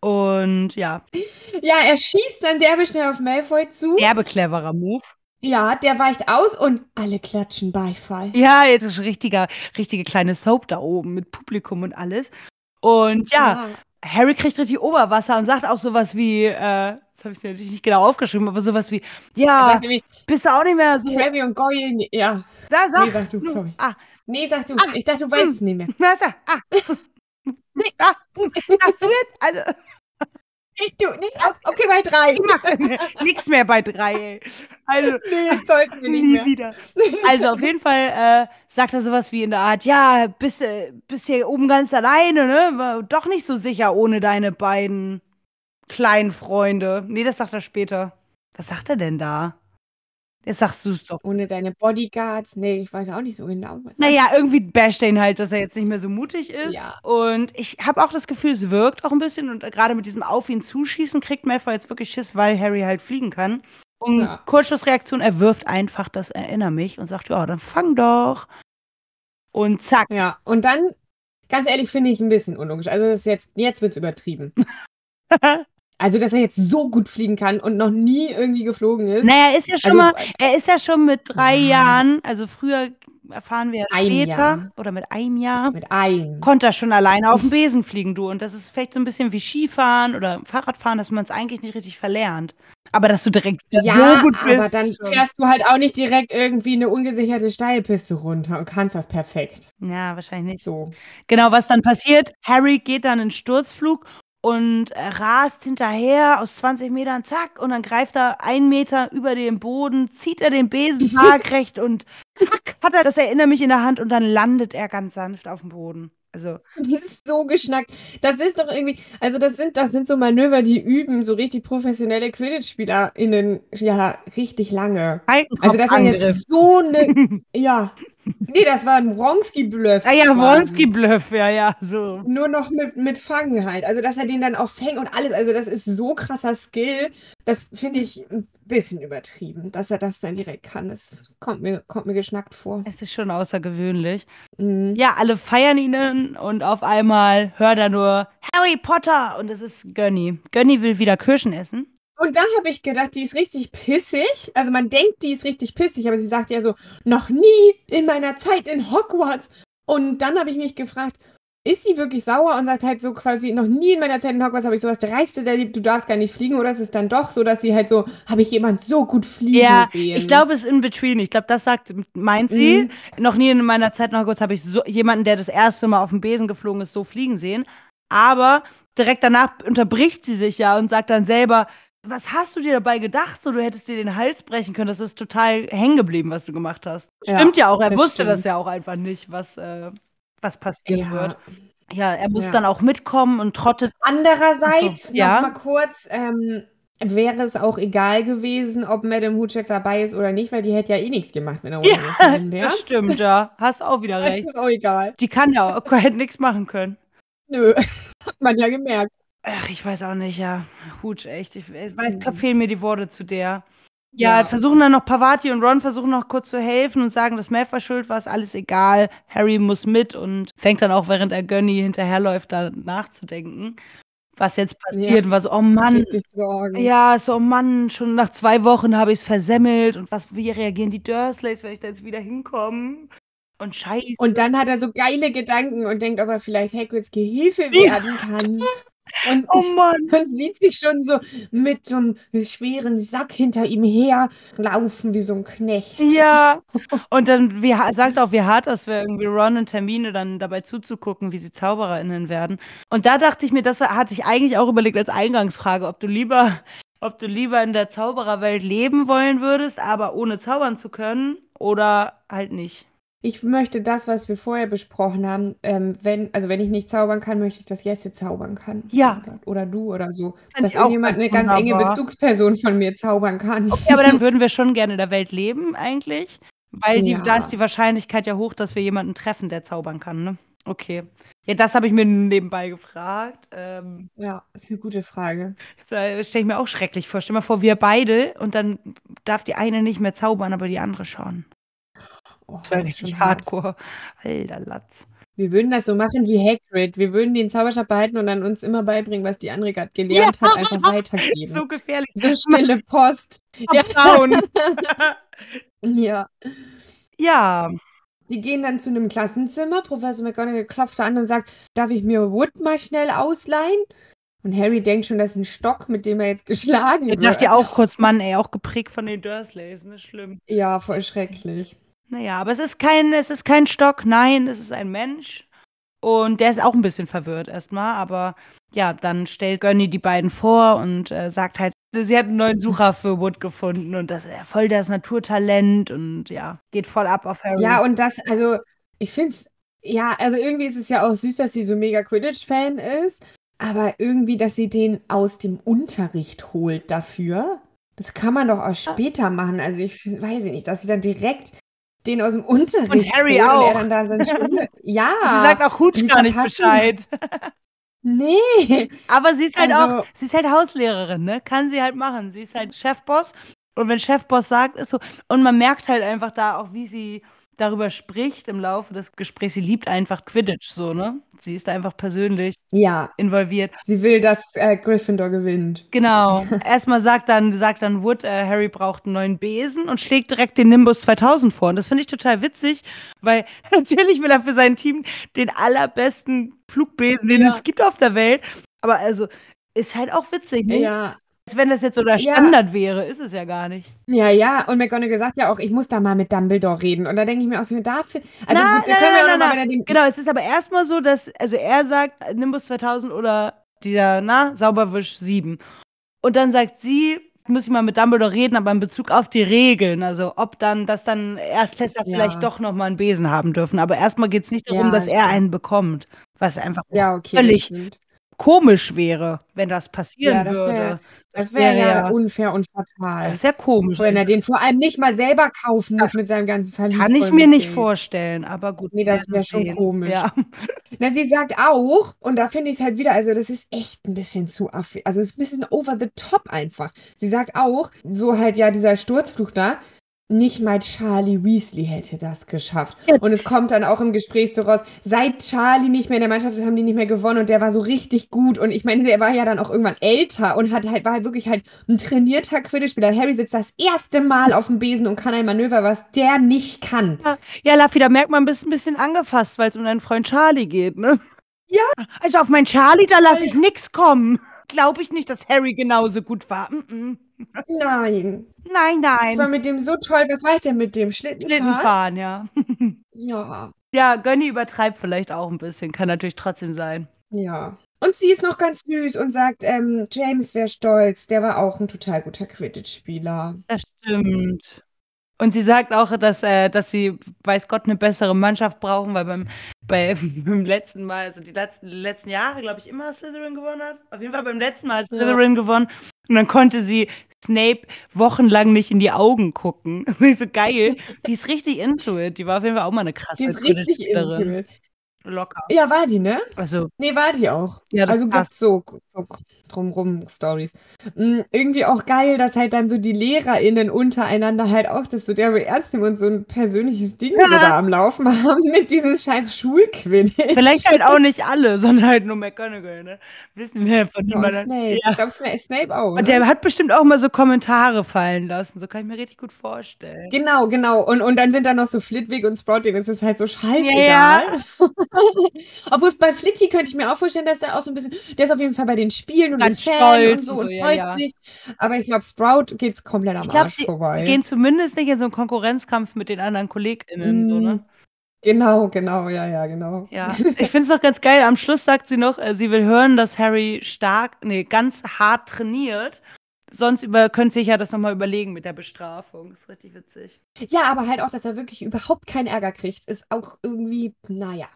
A: Und ja,
B: Ja, er schießt dann derbe schnell auf Malfoy zu.
A: derbe cleverer Move.
B: Ja, der weicht aus und alle klatschen Beifall.
A: Ja, jetzt ist richtiger, richtige kleine Soap da oben mit Publikum und alles. Und ja, Harry kriegt richtig Oberwasser und sagt auch sowas wie, äh, das habe ich natürlich nicht genau aufgeschrieben, aber sowas wie, ja,
B: irgendwie,
A: bist du auch nicht mehr so.
B: Crabby und Goyle, nee, ja.
A: Da, sag,
B: Nee, sag du, sorry.
A: Ah,
B: Nee, sag du.
A: Ah,
B: ich dachte, du weißt es nicht mehr. (laughs)
A: na, sag, ah. (laughs) Nee, ah, (laughs) du jetzt? Also,
B: Nee, du, o- okay, bei drei.
A: ich mache (laughs) nichts mehr bei drei, ey. Also, (laughs)
B: Nee, jetzt sollten wir (laughs) nicht
A: nie
B: mehr.
A: wieder. Also auf jeden Fall äh, sagt er sowas wie in der Art, ja, bist, äh, bist hier oben ganz alleine, ne? War doch nicht so sicher ohne deine beiden kleinen Freunde. Nee, das sagt er später. Was sagt er denn da? Jetzt sagst du es doch.
B: Ohne deine Bodyguards. Nee, ich weiß auch nicht so genau. Was
A: Naja, irgendwie basht er ihn halt, dass er jetzt nicht mehr so mutig ist.
B: Ja.
A: Und ich habe auch das Gefühl, es wirkt auch ein bisschen. Und gerade mit diesem Auf ihn zuschießen kriegt Malfoy jetzt wirklich Schiss, weil Harry halt fliegen kann. Und
B: Ja.
A: Kurzschlussreaktion, er wirft einfach das Erinner mich und sagt, ja, dann fang doch. Und zack.
B: Ja, und dann, ganz ehrlich, finde ich ein bisschen unlogisch. Also das ist jetzt, jetzt wird es übertrieben. (laughs) Also, dass er jetzt so gut fliegen kann und noch nie irgendwie geflogen ist.
A: naja, er ist ja schon
B: Also,
A: mal, er ist ja schon mit drei
B: Ja.
A: Jahren, also früher erfahren wir ja später
B: Jahr.
A: oder mit einem Jahr,
B: Mit einem.
A: konnte er schon alleine auf dem Besen fliegen, du. Und das ist vielleicht so ein bisschen wie Skifahren oder Fahrradfahren, dass man es eigentlich nicht richtig verlernt. Aber dass du direkt
B: Ja,
A: so gut bist.
B: aber dann
A: schon.
B: fährst du halt auch nicht direkt irgendwie eine ungesicherte Steilpiste runter und kannst das perfekt.
A: Ja, wahrscheinlich nicht.
B: So.
A: Genau, was dann passiert, Harry geht dann in Sturzflug und er rast hinterher aus 20 Metern, zack, und dann greift er einen Meter über den Boden, zieht er den Besen (laughs) waagrecht und zack, hat er das Erinnere mich in der Hand und dann landet er ganz sanft auf dem Boden. Also, (laughs)
B: Das ist so geschnackt. Das ist doch irgendwie, also das sind, das sind so Manöver, die üben so richtig professionelle Quidditch-SpielerInnen ja richtig lange. Also, dass er jetzt so eine, (laughs) ja. Nee, das war ein Wronski-Bluff.
A: Ah ja. Wronski-Bluff, ja, ja, so.
B: Nur noch mit, mit Fangen halt. Also, dass er den dann auch fängt und alles. Also, das ist so krasser Skill. Das finde ich ein bisschen übertrieben, dass er das dann direkt kann. Das kommt mir, kommt mir geschnackt vor.
A: Es ist schon außergewöhnlich.
B: Mhm.
A: Ja, alle feiern ihn und auf einmal hört er nur Harry Potter und es ist Gönny. Gönny will wieder Kirschen essen.
B: Und da habe ich gedacht, die ist richtig pissig. Also, man denkt, die ist richtig pissig, aber sie sagt ja so, noch nie in meiner Zeit in Hogwarts. Und dann habe ich mich gefragt, ist sie wirklich sauer und sagt halt so quasi, noch nie in meiner Zeit in Hogwarts habe ich sowas Dreistes erlebt, du darfst gar nicht fliegen, oder ist es dann doch so, dass sie halt so, habe ich jemand so gut fliegen
A: Ja,
B: sehen?
A: ich glaube, es ist in between. Ich glaube, das sagt, meint sie. Noch nie in meiner Zeit in Hogwarts habe ich so, jemanden, der das erste Mal auf dem Besen geflogen ist, so fliegen sehen. Aber direkt danach unterbricht sie sich ja und sagt dann selber, was hast du dir dabei gedacht? So, du hättest dir den Hals brechen können. Das ist total hängen geblieben, was du gemacht hast.
B: Ja,
A: Stimmt ja auch. Er
B: das
A: wusste
B: stimmt.
A: das ja auch einfach nicht, was, äh, was passieren
B: Ja.
A: wird. Ja, er muss
B: Ja.
A: dann auch mitkommen und trottet.
B: Andererseits,
A: so, ja.
B: mal kurz, ähm, wäre es auch egal gewesen, ob Madame Hooch dabei ist oder nicht, weil die hätte ja eh nichts gemacht, wenn er (laughs)
A: Ja,
B: runtergefallen wäre.
A: Das stimmt, ja. Hast auch wieder
B: Das
A: recht.
B: ist auch egal.
A: Die kann ja auch, (laughs) hätte nichts machen können.
B: Nö, (laughs) hat man ja gemerkt.
A: Ach, ich weiß auch nicht, ja. Hutsch, echt. Ich, ich weiß,
B: Mhm.
A: fehlen mir die Worte zu der. Ja,
B: Ja.
A: versuchen dann noch Pavati und Ron versuchen noch kurz zu helfen und sagen, dass Malfoy schuld war, ist alles egal. Harry muss mit und fängt dann auch, während er Gönny hinterherläuft, da nachzudenken, was jetzt passiert. Und war so, oh Mann. Ja, so, oh Mann, schon nach zwei Wochen habe ich es versemmelt. Und was, wie reagieren die Dursleys, wenn ich da jetzt wieder hinkomme? Und scheiße.
B: Und dann hat er so geile Gedanken und denkt, ob er vielleicht Hagrids Gehilfe werden kann. Und
A: Oh Mann.
B: man sieht sich schon so mit so einem schweren Sack hinter ihm her laufen wie so ein Knecht.
A: Ja. (laughs) Und dann wie, sagt auch, wie hart das wäre, irgendwie Ron und Termine dann dabei zuzugucken, wie sie ZaubererInnen werden. Und da dachte ich mir, das war, hatte ich eigentlich auch überlegt als Eingangsfrage, ob du lieber, ob du lieber in der Zaubererwelt leben wollen würdest, aber ohne zaubern zu können oder halt nicht.
B: Ich möchte das, was wir vorher besprochen haben, ähm, wenn, also wenn ich nicht zaubern kann, möchte ich, dass Jesse zaubern kann.
A: Ja.
B: Oder, oder du oder so.
A: Fänd
B: dass irgendjemand
A: ganz
B: eine ganz enge. Bezugsperson von mir zaubern kann.
A: Ja, aber dann (laughs) würden wir schon gerne in der Welt leben, eigentlich. Weil die,
B: Ja.
A: da ist die Wahrscheinlichkeit ja hoch, dass wir jemanden treffen, der zaubern kann, ne? Okay. Ja, das habe ich mir nebenbei gefragt. Ähm,
B: Ja, ist eine gute Frage.
A: das stelle ich mir auch schrecklich vor. Stell dir mal vor, wir beide und dann darf die eine nicht mehr zaubern, aber die andere schon.
B: Oh,
A: Das
B: ist schon
A: hardcore. Alter Latz.
B: Wir würden das so machen wie Hagrid. Wir würden den Zauberstab behalten und dann uns immer beibringen, was die andere gerade gelernt hat, einfach weitergeben. (laughs)
A: So gefährlich.
B: So stille Post. Ja. (laughs) Ja.
A: ja.
B: Die gehen dann zu einem Klassenzimmer. Professor McGonagall klopft da an und sagt, darf ich mir Wood mal schnell ausleihen? Und Harry denkt schon, das ist ein Stock, mit dem er jetzt geschlagen
A: Ich
B: wird.
A: dachte ja auch kurz, Mann, ey, auch geprägt von den Dursleys, ne? Schlimm.
B: Ja, voll schrecklich.
A: Naja, aber es ist kein, es ist kein Stock, nein, es ist ein Mensch. Und der ist auch ein bisschen verwirrt erstmal, aber ja, dann stellt Gönny die beiden vor und äh, sagt halt, sie hat einen neuen Sucher für Wood gefunden und das ist ja voll das Naturtalent und ja, geht voll ab auf Harry.
B: Ja, und das, also, ich finde es, ja, also irgendwie ist es ja auch süß, dass sie so mega Quidditch-Fan ist, aber irgendwie, dass sie den aus dem Unterricht holt dafür, das kann man doch auch später machen. Also ich find, weiß ich nicht, dass sie dann direkt den aus dem Unterricht
A: Harry
B: holt und
A: auch.
B: er dann da. (laughs) Ja.
A: sie sagt auch Hutsch gar nicht Bescheid. (laughs)
B: Nee.
A: Aber sie ist halt
B: Also-
A: auch, sie ist halt Hauslehrerin, ne? Kann sie halt machen. Sie ist halt Chefboss. Und wenn Chefboss sagt, ist so. Und man merkt halt einfach da auch, wie sie darüber spricht im Laufe des Gesprächs. Sie liebt einfach Quidditch, so, ne? Sie ist da einfach persönlich
B: Ja,
A: involviert.
B: sie will, dass äh, Gryffindor gewinnt.
A: Genau. (laughs) Erstmal sagt dann, sagt dann Wood, äh, Harry braucht einen neuen Besen und schlägt direkt den Nimbus 2000 vor. Und das finde ich total witzig, weil (laughs) natürlich will er für sein Team den allerbesten Flugbesen, den
B: Ja.
A: es gibt auf der Welt. Aber also, ist halt auch witzig, ne?
B: Ja,
A: Als wenn das jetzt so der
B: Ja.
A: Standard wäre, ist es ja gar nicht.
B: ja, ja. Und McGonagall sagt ja auch, ich muss da mal mit Dumbledore reden. Und da denke ich mir auch so, dafür. Also
A: Nein,
B: gut, da
A: nein,
B: können wir
A: nein,
B: auch nochmal, er den.
A: Genau, es ist aber erstmal so, dass, also er sagt Nimbus 2000 oder dieser, na, Sauberwisch 7. Und dann sagt sie, muss ich mal mit Dumbledore reden, aber in Bezug auf die Regeln. Also ob dann, dass dann Erstklässler
B: Ja.
A: vielleicht doch nochmal einen Besen haben dürfen. Aber erstmal geht es nicht darum,
B: Ja,
A: dass er einen bekommt. Was einfach
B: Ja, okay.
A: Völlig. Komisch wäre, wenn das passieren
B: Ja, das wär-
A: würde.
B: Das wäre ja unfair und fatal.
A: das ist ja komisch.
B: Wenn er den vor allem nicht mal selber kaufen muss mit seinem ganzen Verlies.
A: Kann ich mir nicht vorstellen, aber gut.
B: Nee, das
A: werden
B: wär schon
A: sehen.
B: komisch.
A: Ja. (laughs)
B: Na, sie sagt auch, und da finde ich es halt wieder, also das ist echt ein bisschen zu affi, also es ist ein bisschen over the top einfach. Sie sagt auch, so halt ja dieser Sturzflug da, nicht mal Charlie Weasley hätte das geschafft.
A: Ja.
B: Und es kommt dann auch im Gespräch so raus, seit Charlie nicht mehr in der Mannschaft ist, haben die nicht mehr gewonnen und der war so richtig gut. Und ich meine, der war ja dann auch irgendwann älter und hat halt, war halt wirklich halt ein trainierter Quidditch-Spieler. Harry sitzt das erste Mal auf dem Besen und kann ein Manöver, was der nicht kann.
A: Ja, Laffi, da merkt man, bist ein bisschen angefasst, weil es um deinen Freund Charlie geht, ne?
B: Ja.
A: Also auf meinen Charlie, da lasse ich nix kommen. Glaube ich nicht, dass Harry genauso gut war. Mm -mm.
B: Nein.
A: Nein,
B: Ich war
A: nein.
B: mit dem so toll. Was war ich denn mit dem? Schlittenfahren?
A: Schlittenfahren, ja.
B: Ja.
A: Ja, Gönny übertreibt vielleicht auch ein bisschen. Kann natürlich trotzdem sein.
B: Ja. Und sie ist noch ganz süß und sagt, ähm, James wäre stolz. Der war auch ein total guter Quidditch-Spieler.
A: Das stimmt. Und sie sagt auch, dass, äh, dass sie, weiß Gott, eine bessere Mannschaft brauchen, weil beim, bei, (laughs) beim letzten Mal, also die letzten, die letzten Jahre, glaube ich, immer Slytherin gewonnen hat. Auf jeden Fall beim letzten Mal hat
B: Ja.
A: Slytherin gewonnen. Und dann konnte sie Snape wochenlang nicht in die Augen gucken. (laughs) Das ist so geil. Die ist richtig into it. Die war auf jeden Fall auch mal eine krasse
B: Die ist richtig
A: Quidditch-Spielerin.
B: intim.
A: Locker.
B: Ja, war die, ne?
A: Also,
B: Nee, war die auch.
A: ja, das
B: also
A: passt.
B: gibt's so, so drumrum Stories. Mm, irgendwie auch geil, dass halt dann so die LehrerInnen untereinander halt auch das so derbe ernst nehmen und so ein persönliches Ding so
A: Ja.
B: da am Laufen (laughs) haben mit diesem scheiß Schulquidditch.
A: Vielleicht halt auch nicht alle, sondern halt nur McGonagall, ne? Wissen wir von
B: Ja, und
A: niemandem.
B: Snape.
A: Ja.
B: Ich glaube, Snape, Snape auch.
A: Und
B: ne?
A: der hat bestimmt auch mal so Kommentare fallen lassen. So kann ich mir richtig gut vorstellen.
B: Genau, genau. Und, und dann sind da noch so Flitwick und Sprouting. Das ist halt so scheißegal.
A: Ja, (laughs) (laughs)
B: Obwohl bei Flitty könnte ich mir auch vorstellen, dass er auch so ein bisschen, der ist auf jeden Fall bei den Spielen und
A: Ganz
B: ist Fan und so
A: und so, ja,
B: freut
A: ja.
B: sich. Aber ich glaube, Sprout geht's komplett am
A: Ich glaube,
B: Arsch
A: die,
B: vorbei.
A: die gehen zumindest nicht in so einen Konkurrenzkampf mit den anderen KollegInnen. So, ne?
B: Mm, Genau, genau, ja, ja, genau.
A: Ja, (laughs) ich finde es noch ganz geil. Am Schluss sagt sie noch, äh, sie will hören, dass Harry stark, nee, ganz hart trainiert. Sonst über, könnte sich ja das nochmal überlegen mit der Bestrafung. Ist richtig witzig.
B: Ja, aber halt auch, dass er wirklich überhaupt keinen Ärger kriegt, ist auch irgendwie, naja,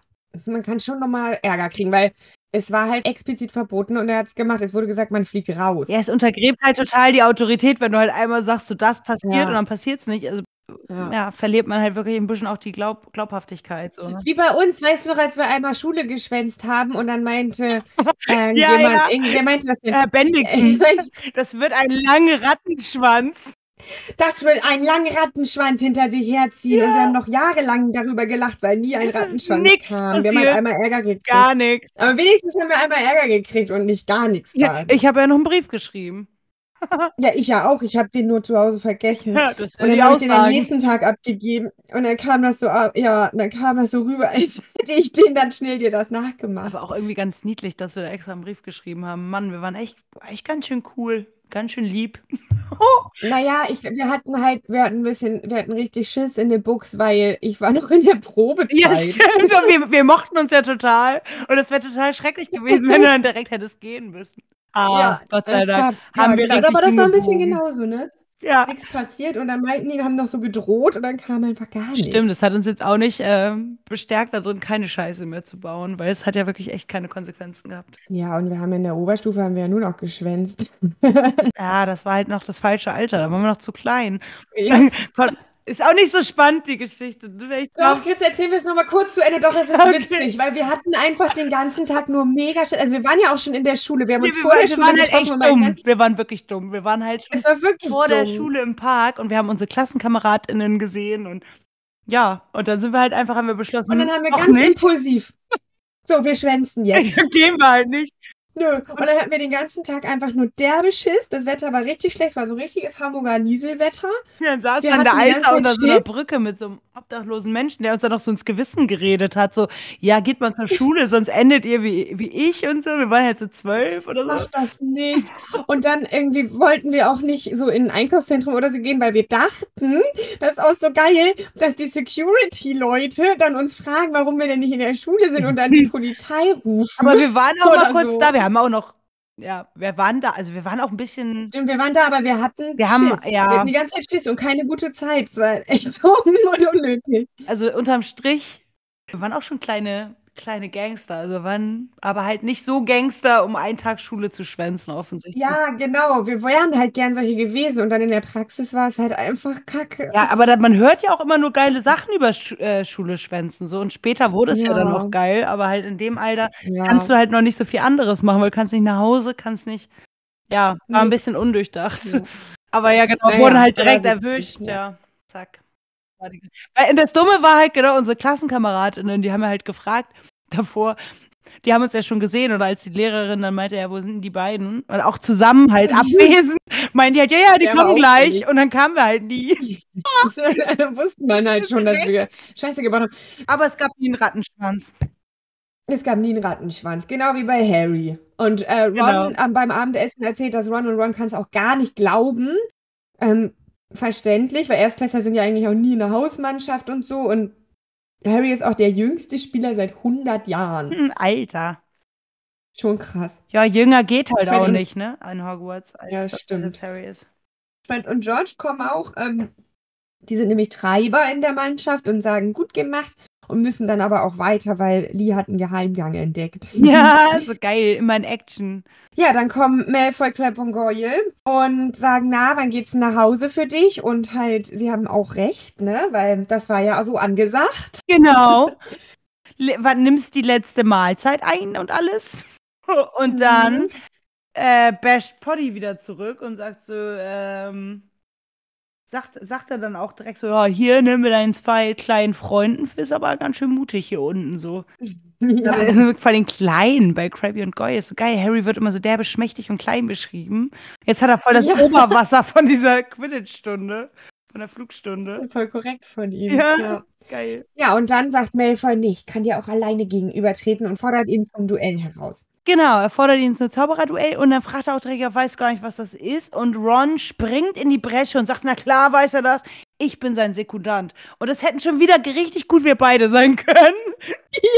B: man kann schon nochmal Ärger kriegen, weil es war halt explizit verboten und er hat es gemacht. Es wurde gesagt, man fliegt raus.
A: Ja, es untergräbt halt total die Autorität, wenn du halt einmal sagst, so das passiert
B: Ja.
A: und dann passiert es nicht. Also ja.
B: Ja.
A: verliert man halt wirklich ein bisschen auch die Glaub Glaubhaftigkeit. So, ne?
B: Wie bei uns, weißt du noch, als wir einmal Schule geschwänzt haben und dann meinte (laughs) äh,
A: Ja,
B: jemand,
A: ja.
B: wer meinte das denn?
A: Herr Bendixen, (laughs) das wird ein langer Rattenschwanz.
B: Das will einen langen Rattenschwanz hinter sich herziehen. Und wir haben noch jahrelang darüber gelacht, weil nie ein
A: Es
B: Rattenschwanz kam. Wir haben halt
A: passiert.
B: einmal Ärger gekriegt.
A: Gar nichts.
B: Aber wenigstens haben wir einmal Ärger gekriegt und nicht gar nichts.
A: Ja, ich habe ja noch einen Brief geschrieben. (laughs)
B: ja, ich ja auch. Ich habe den nur zu Hause vergessen.
A: Ja,
B: Und dann habe ich den am nächsten Tag abgegeben und dann kam das so, ab- ja, dann kam das so rüber, (laughs) als hätte ich den dann schnell dir das nachgemacht.
A: Aber auch irgendwie ganz niedlich, dass wir da extra einen Brief geschrieben haben. Mann, wir waren echt, echt ganz schön cool. Ganz schön lieb. (laughs)
B: Naja, ich, wir hatten halt, wir hatten ein bisschen, wir hatten richtig Schiss in der Buchs, weil ich war noch in der Probezeit.
A: Ja, (laughs) stimmt. Und wir, wir mochten uns ja total. Und es wäre total schrecklich gewesen, wenn du dann direkt hättest gehen müssen. Ah,
B: Ja,
A: Gott sei Dank.
B: gab-
A: haben
B: ja,
A: wir
B: aber das war ein bisschen genauso, ne?
A: Ja,
B: Nichts passiert und dann meinten die, haben noch so gedroht und dann kam einfach gar nichts.
A: stimmt. Das hat uns jetzt auch nicht ähm, bestärkt, da drin keine Scheiße mehr zu bauen, weil es hat ja wirklich echt keine Konsequenzen gehabt.
B: Ja, und wir haben in der Oberstufe haben wir ja nur noch geschwänzt. (laughs)
A: Ja, das war halt noch das falsche Alter. Da waren wir noch zu klein.
B: Ja. (laughs)
A: Ist auch nicht so spannend, die Geschichte. Ich glaub,
B: Doch, jetzt erzählen wir es nochmal kurz zu Ende. Doch, es ist
A: Okay.
B: witzig, weil wir hatten einfach den ganzen Tag nur mega. Also wir waren ja auch schon in der Schule. Wir haben
A: Nee,
B: uns
A: wir,
B: vor
A: waren,
B: der
A: wir
B: Schule
A: waren halt echt dumm. Wir waren wirklich dumm. Wir waren halt schon
B: Es war wirklich
A: vor der
B: dumm.
A: Schule im Park und wir haben unsere KlassenkameradInnen gesehen und ja, und dann sind wir halt einfach, haben wir beschlossen,
B: Und dann haben wir ganz
A: nicht.
B: impulsiv. So, wir schwänzen jetzt. (laughs)
A: gehen wir halt nicht.
B: Nö. Und dann hatten wir den ganzen Tag einfach nur derbe Schiss. Das Wetter war richtig schlecht, war so richtiges Hamburger Nieselwetter.
A: Wir saßen
B: Wir
A: an der
B: hatten die ganze
A: Alster unter so einer. Brücke mit so einem obdachlosen Menschen, der uns dann noch so ins Gewissen geredet hat. So, ja, geht mal zur Schule, (laughs) sonst endet ihr wie, wie ich und so. Wir waren halt so zwölf oder so.
B: Mach das nicht. Und dann irgendwie wollten wir auch nicht so in ein Einkaufszentrum oder so gehen, weil wir dachten, das ist auch so geil, dass die Security-Leute dann uns fragen, warum wir denn nicht in der Schule sind und dann die (laughs) Polizei rufen.
A: Aber wir waren auch (laughs) mal kurz
B: so.
A: da. Wir haben auch noch, ja, wir waren da, also wir waren auch ein bisschen.
B: Stimmt, wir waren da, aber wir hatten
A: Wir haben-
B: Schiss.
A: ja.
B: Wir hatten die ganze Zeit Schiss und keine gute Zeit. Es war echt (laughs) dumm und unnötig.
A: also unterm Strich, wir waren auch schon kleine, kleine Gangster. Also waren aber halt nicht so Gangster, um einen Tag Schule zu schwänzen, offensichtlich.
B: Ja, genau. Wir wären halt gern solche gewesen und dann in der Praxis war es halt einfach kacke.
A: Ja, aber da, man hört ja auch immer nur geile Sachen über Sch äh, Schule schwänzen. So. Und später wurde es ja. dann
B: Ja.
A: noch geil, aber halt in dem Alter
B: Ja.
A: kannst du halt noch nicht so viel anderes machen, weil du kannst nicht nach Hause, kannst nicht. Ja, war ein
B: Nix.
A: bisschen undurchdacht.
B: Ja. (laughs)
A: Aber ja, genau,
B: Naja,
A: wurden halt direkt erwischt.
B: Ja,
A: zack. Weil das Dumme war halt, genau, unsere Klassenkameradinnen, die haben ja halt gefragt davor, die haben uns ja schon gesehen oder als die Lehrerin dann meinte, ja, wo sind denn die beiden? Und auch zusammen halt (laughs) abwesend, meinen die halt, ja, ja, die
B: Der
A: kommen gleich. Und dann kamen wir halt nie. (laughs)
B: da wusste man halt schon, dass wir Scheiße gebaut haben.
A: Aber es gab nie einen Rattenschwanz.
B: Es gab nie einen Rattenschwanz, genau wie bei Harry. Und äh, Ron
A: Genau.
B: ähm, beim Abendessen erzählt, dass Ron und Ron kann es auch gar nicht glauben. Ähm, verständlich, weil Erstklässler sind ja eigentlich auch nie in der Hausmannschaft und so. Und Harry ist auch der jüngste Spieler seit 100 Jahren.
A: Hm, Alter.
B: Schon krass.
A: Ja, jünger geht halt auch nicht, ne? An Hogwarts, als,
B: Ja, stimmt.
A: Harry ist.
B: Fred und George kommen auch. Ähm, die sind nämlich Treiber in der Mannschaft und sagen, gut gemacht. Und müssen dann aber auch weiter, weil Lee hat einen Geheimgang entdeckt. (laughs)
A: Ja, (laughs) so geil, immer in Action.
B: Ja, dann kommen Malfoy, Crabbe und Goyle und sagen, na, wann geht's nach Hause für dich? Und halt, sie haben auch recht, ne? Weil das war ja so angesagt.
A: Genau. (laughs) Wann nimmst die letzte Mahlzeit ein und alles? Und dann
B: Mhm.
A: äh, basht Poddy wieder zurück und sagt so, ähm, sagt, sagt er dann auch direkt so, ja, hier nimm mit deinen zwei kleinen Freunden, ist aber ganz schön mutig hier unten so. (laughs)
B: Ja.
A: Ja. Vor den Kleinen bei Krabby und Goy ist so geil. Harry wird immer so derbe, schmächtig und klein beschrieben. Jetzt hat er voll das
B: Ja.
A: Oberwasser von dieser Quidditch-Stunde, von der Flugstunde.
B: Voll korrekt von ihm.
A: Ja.
B: Ja.
A: Geil.
B: ja, und dann sagt Malfoy, nee, ich kann dir auch alleine gegenübertreten und fordert ihn zum Duell heraus.
A: Genau, er fordert ihn zum Zaubererduell und dann fragt er auch direkt, er weiß gar nicht, was das ist. Und Ron springt in die Bresche und sagt, na klar weiß er das. Ich bin sein Sekundant. Und das hätten schon wieder richtig gut wir beide sein können. (laughs)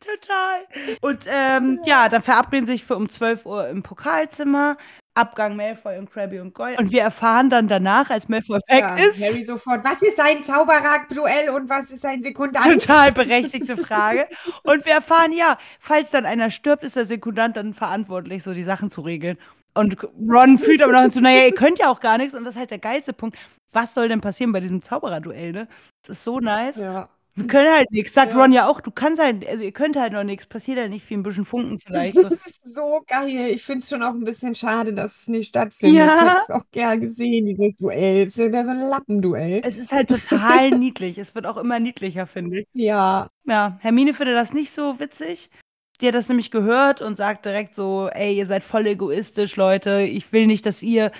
A: Total. Und ähm, ja, dann verabreden sich für um 12 Uhr im Pokalzimmer. Abgang Malfoy und Krabby und Goyle. Und wir erfahren dann danach, als Malfoy weg
B: Ja,
A: ist,
B: Harry sofort, was ist sein Zauberer-Duell und was ist sein Sekundant?
A: Total berechtigte Frage. Und wir erfahren, ja, falls dann einer stirbt, ist der Sekundant dann verantwortlich, so die Sachen zu regeln. Und Ron fühlt aber noch so, naja, ihr könnt ja auch gar nichts. Und das ist halt der geilste Punkt. Was soll denn passieren bei diesem Zaubererduell, ne? Das ist so nice.
B: Ja.
A: Wir können halt nichts. Sagt
B: Ja.
A: Ron ja auch, du kannst halt, also ihr könnt halt noch nichts. Passiert halt nicht viel, ein bisschen Funken vielleicht. So. (laughs)
B: Das ist so geil. Ich finde es schon auch ein bisschen schade, dass es nicht stattfindet.
A: Ja.
B: Ich hätte es auch gern gesehen, dieses Duell. Es wäre so ein Lappenduell.
A: Es ist halt total (laughs) niedlich. Es wird auch immer niedlicher, finde ich.
B: Ja.
A: Ja, Hermine findet das nicht so witzig. Die hat das nämlich gehört und sagt direkt so, ey, ihr seid voll egoistisch, Leute. Ich will nicht, dass ihr